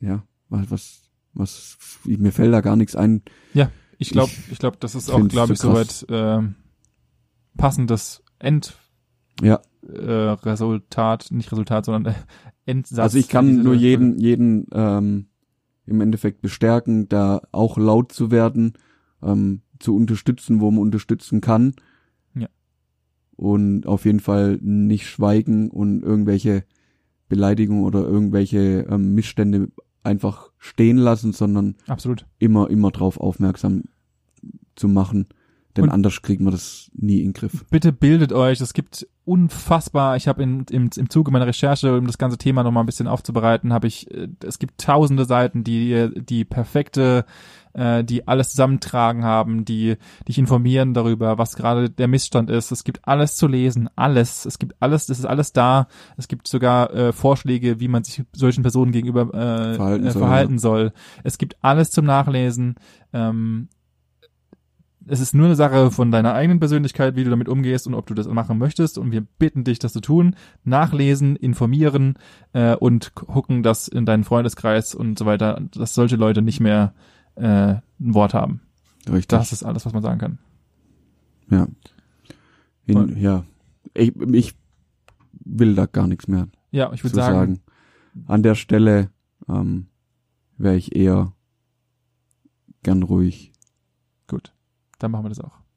ja, was, was, was mir fällt da gar nichts ein. Ich glaube, Ich ich glaube, das ist auch, glaube ich, so soweit äh, passendes End Ja, äh, Resultat, nicht Resultat, sondern äh, Endsatz. also ich kann nur Folge. jeden, jeden ähm, im Endeffekt bestärken, da auch laut zu werden, ähm, zu unterstützen, wo man unterstützen kann. Ja. Und auf jeden Fall nicht schweigen und irgendwelche Beleidigungen oder irgendwelche ähm, Missstände einfach stehen lassen, sondern Absolut. immer, immer drauf aufmerksam zu machen. Denn Und- anders kriegt man das nie in den Griff. Bitte bildet euch. Es gibt unfassbar. Ich habe im, im Zuge meiner Recherche, um das ganze Thema noch mal ein bisschen aufzubereiten, habe ich. äh, Es gibt tausende Seiten, die die perfekte, äh, die alles zusammentragen haben, die dich informieren darüber, was gerade der Missstand ist. Es gibt alles zu lesen, alles. Es gibt alles. Das ist alles da. Es gibt sogar äh, Vorschläge, wie man sich solchen Personen gegenüber äh, Verhalten äh, soll, verhalten soll. Es gibt alles zum Nachlesen. Ähm, es ist nur eine Sache von deiner eigenen Persönlichkeit, wie du damit umgehst und ob du das machen möchtest. Und wir bitten dich, das zu tun. Nachlesen, informieren äh, und gucken, dass in deinem Freundeskreis und so weiter, dass solche Leute nicht mehr äh, ein Wort haben. Richtig. Das ist alles, was man sagen kann. Ja. In, ja. Ich, ich will da gar nichts mehr Ja, ich würde sagen. sagen, An der Stelle ähm, wäre ich eher gern ruhig. gut, dann machen wir das auch.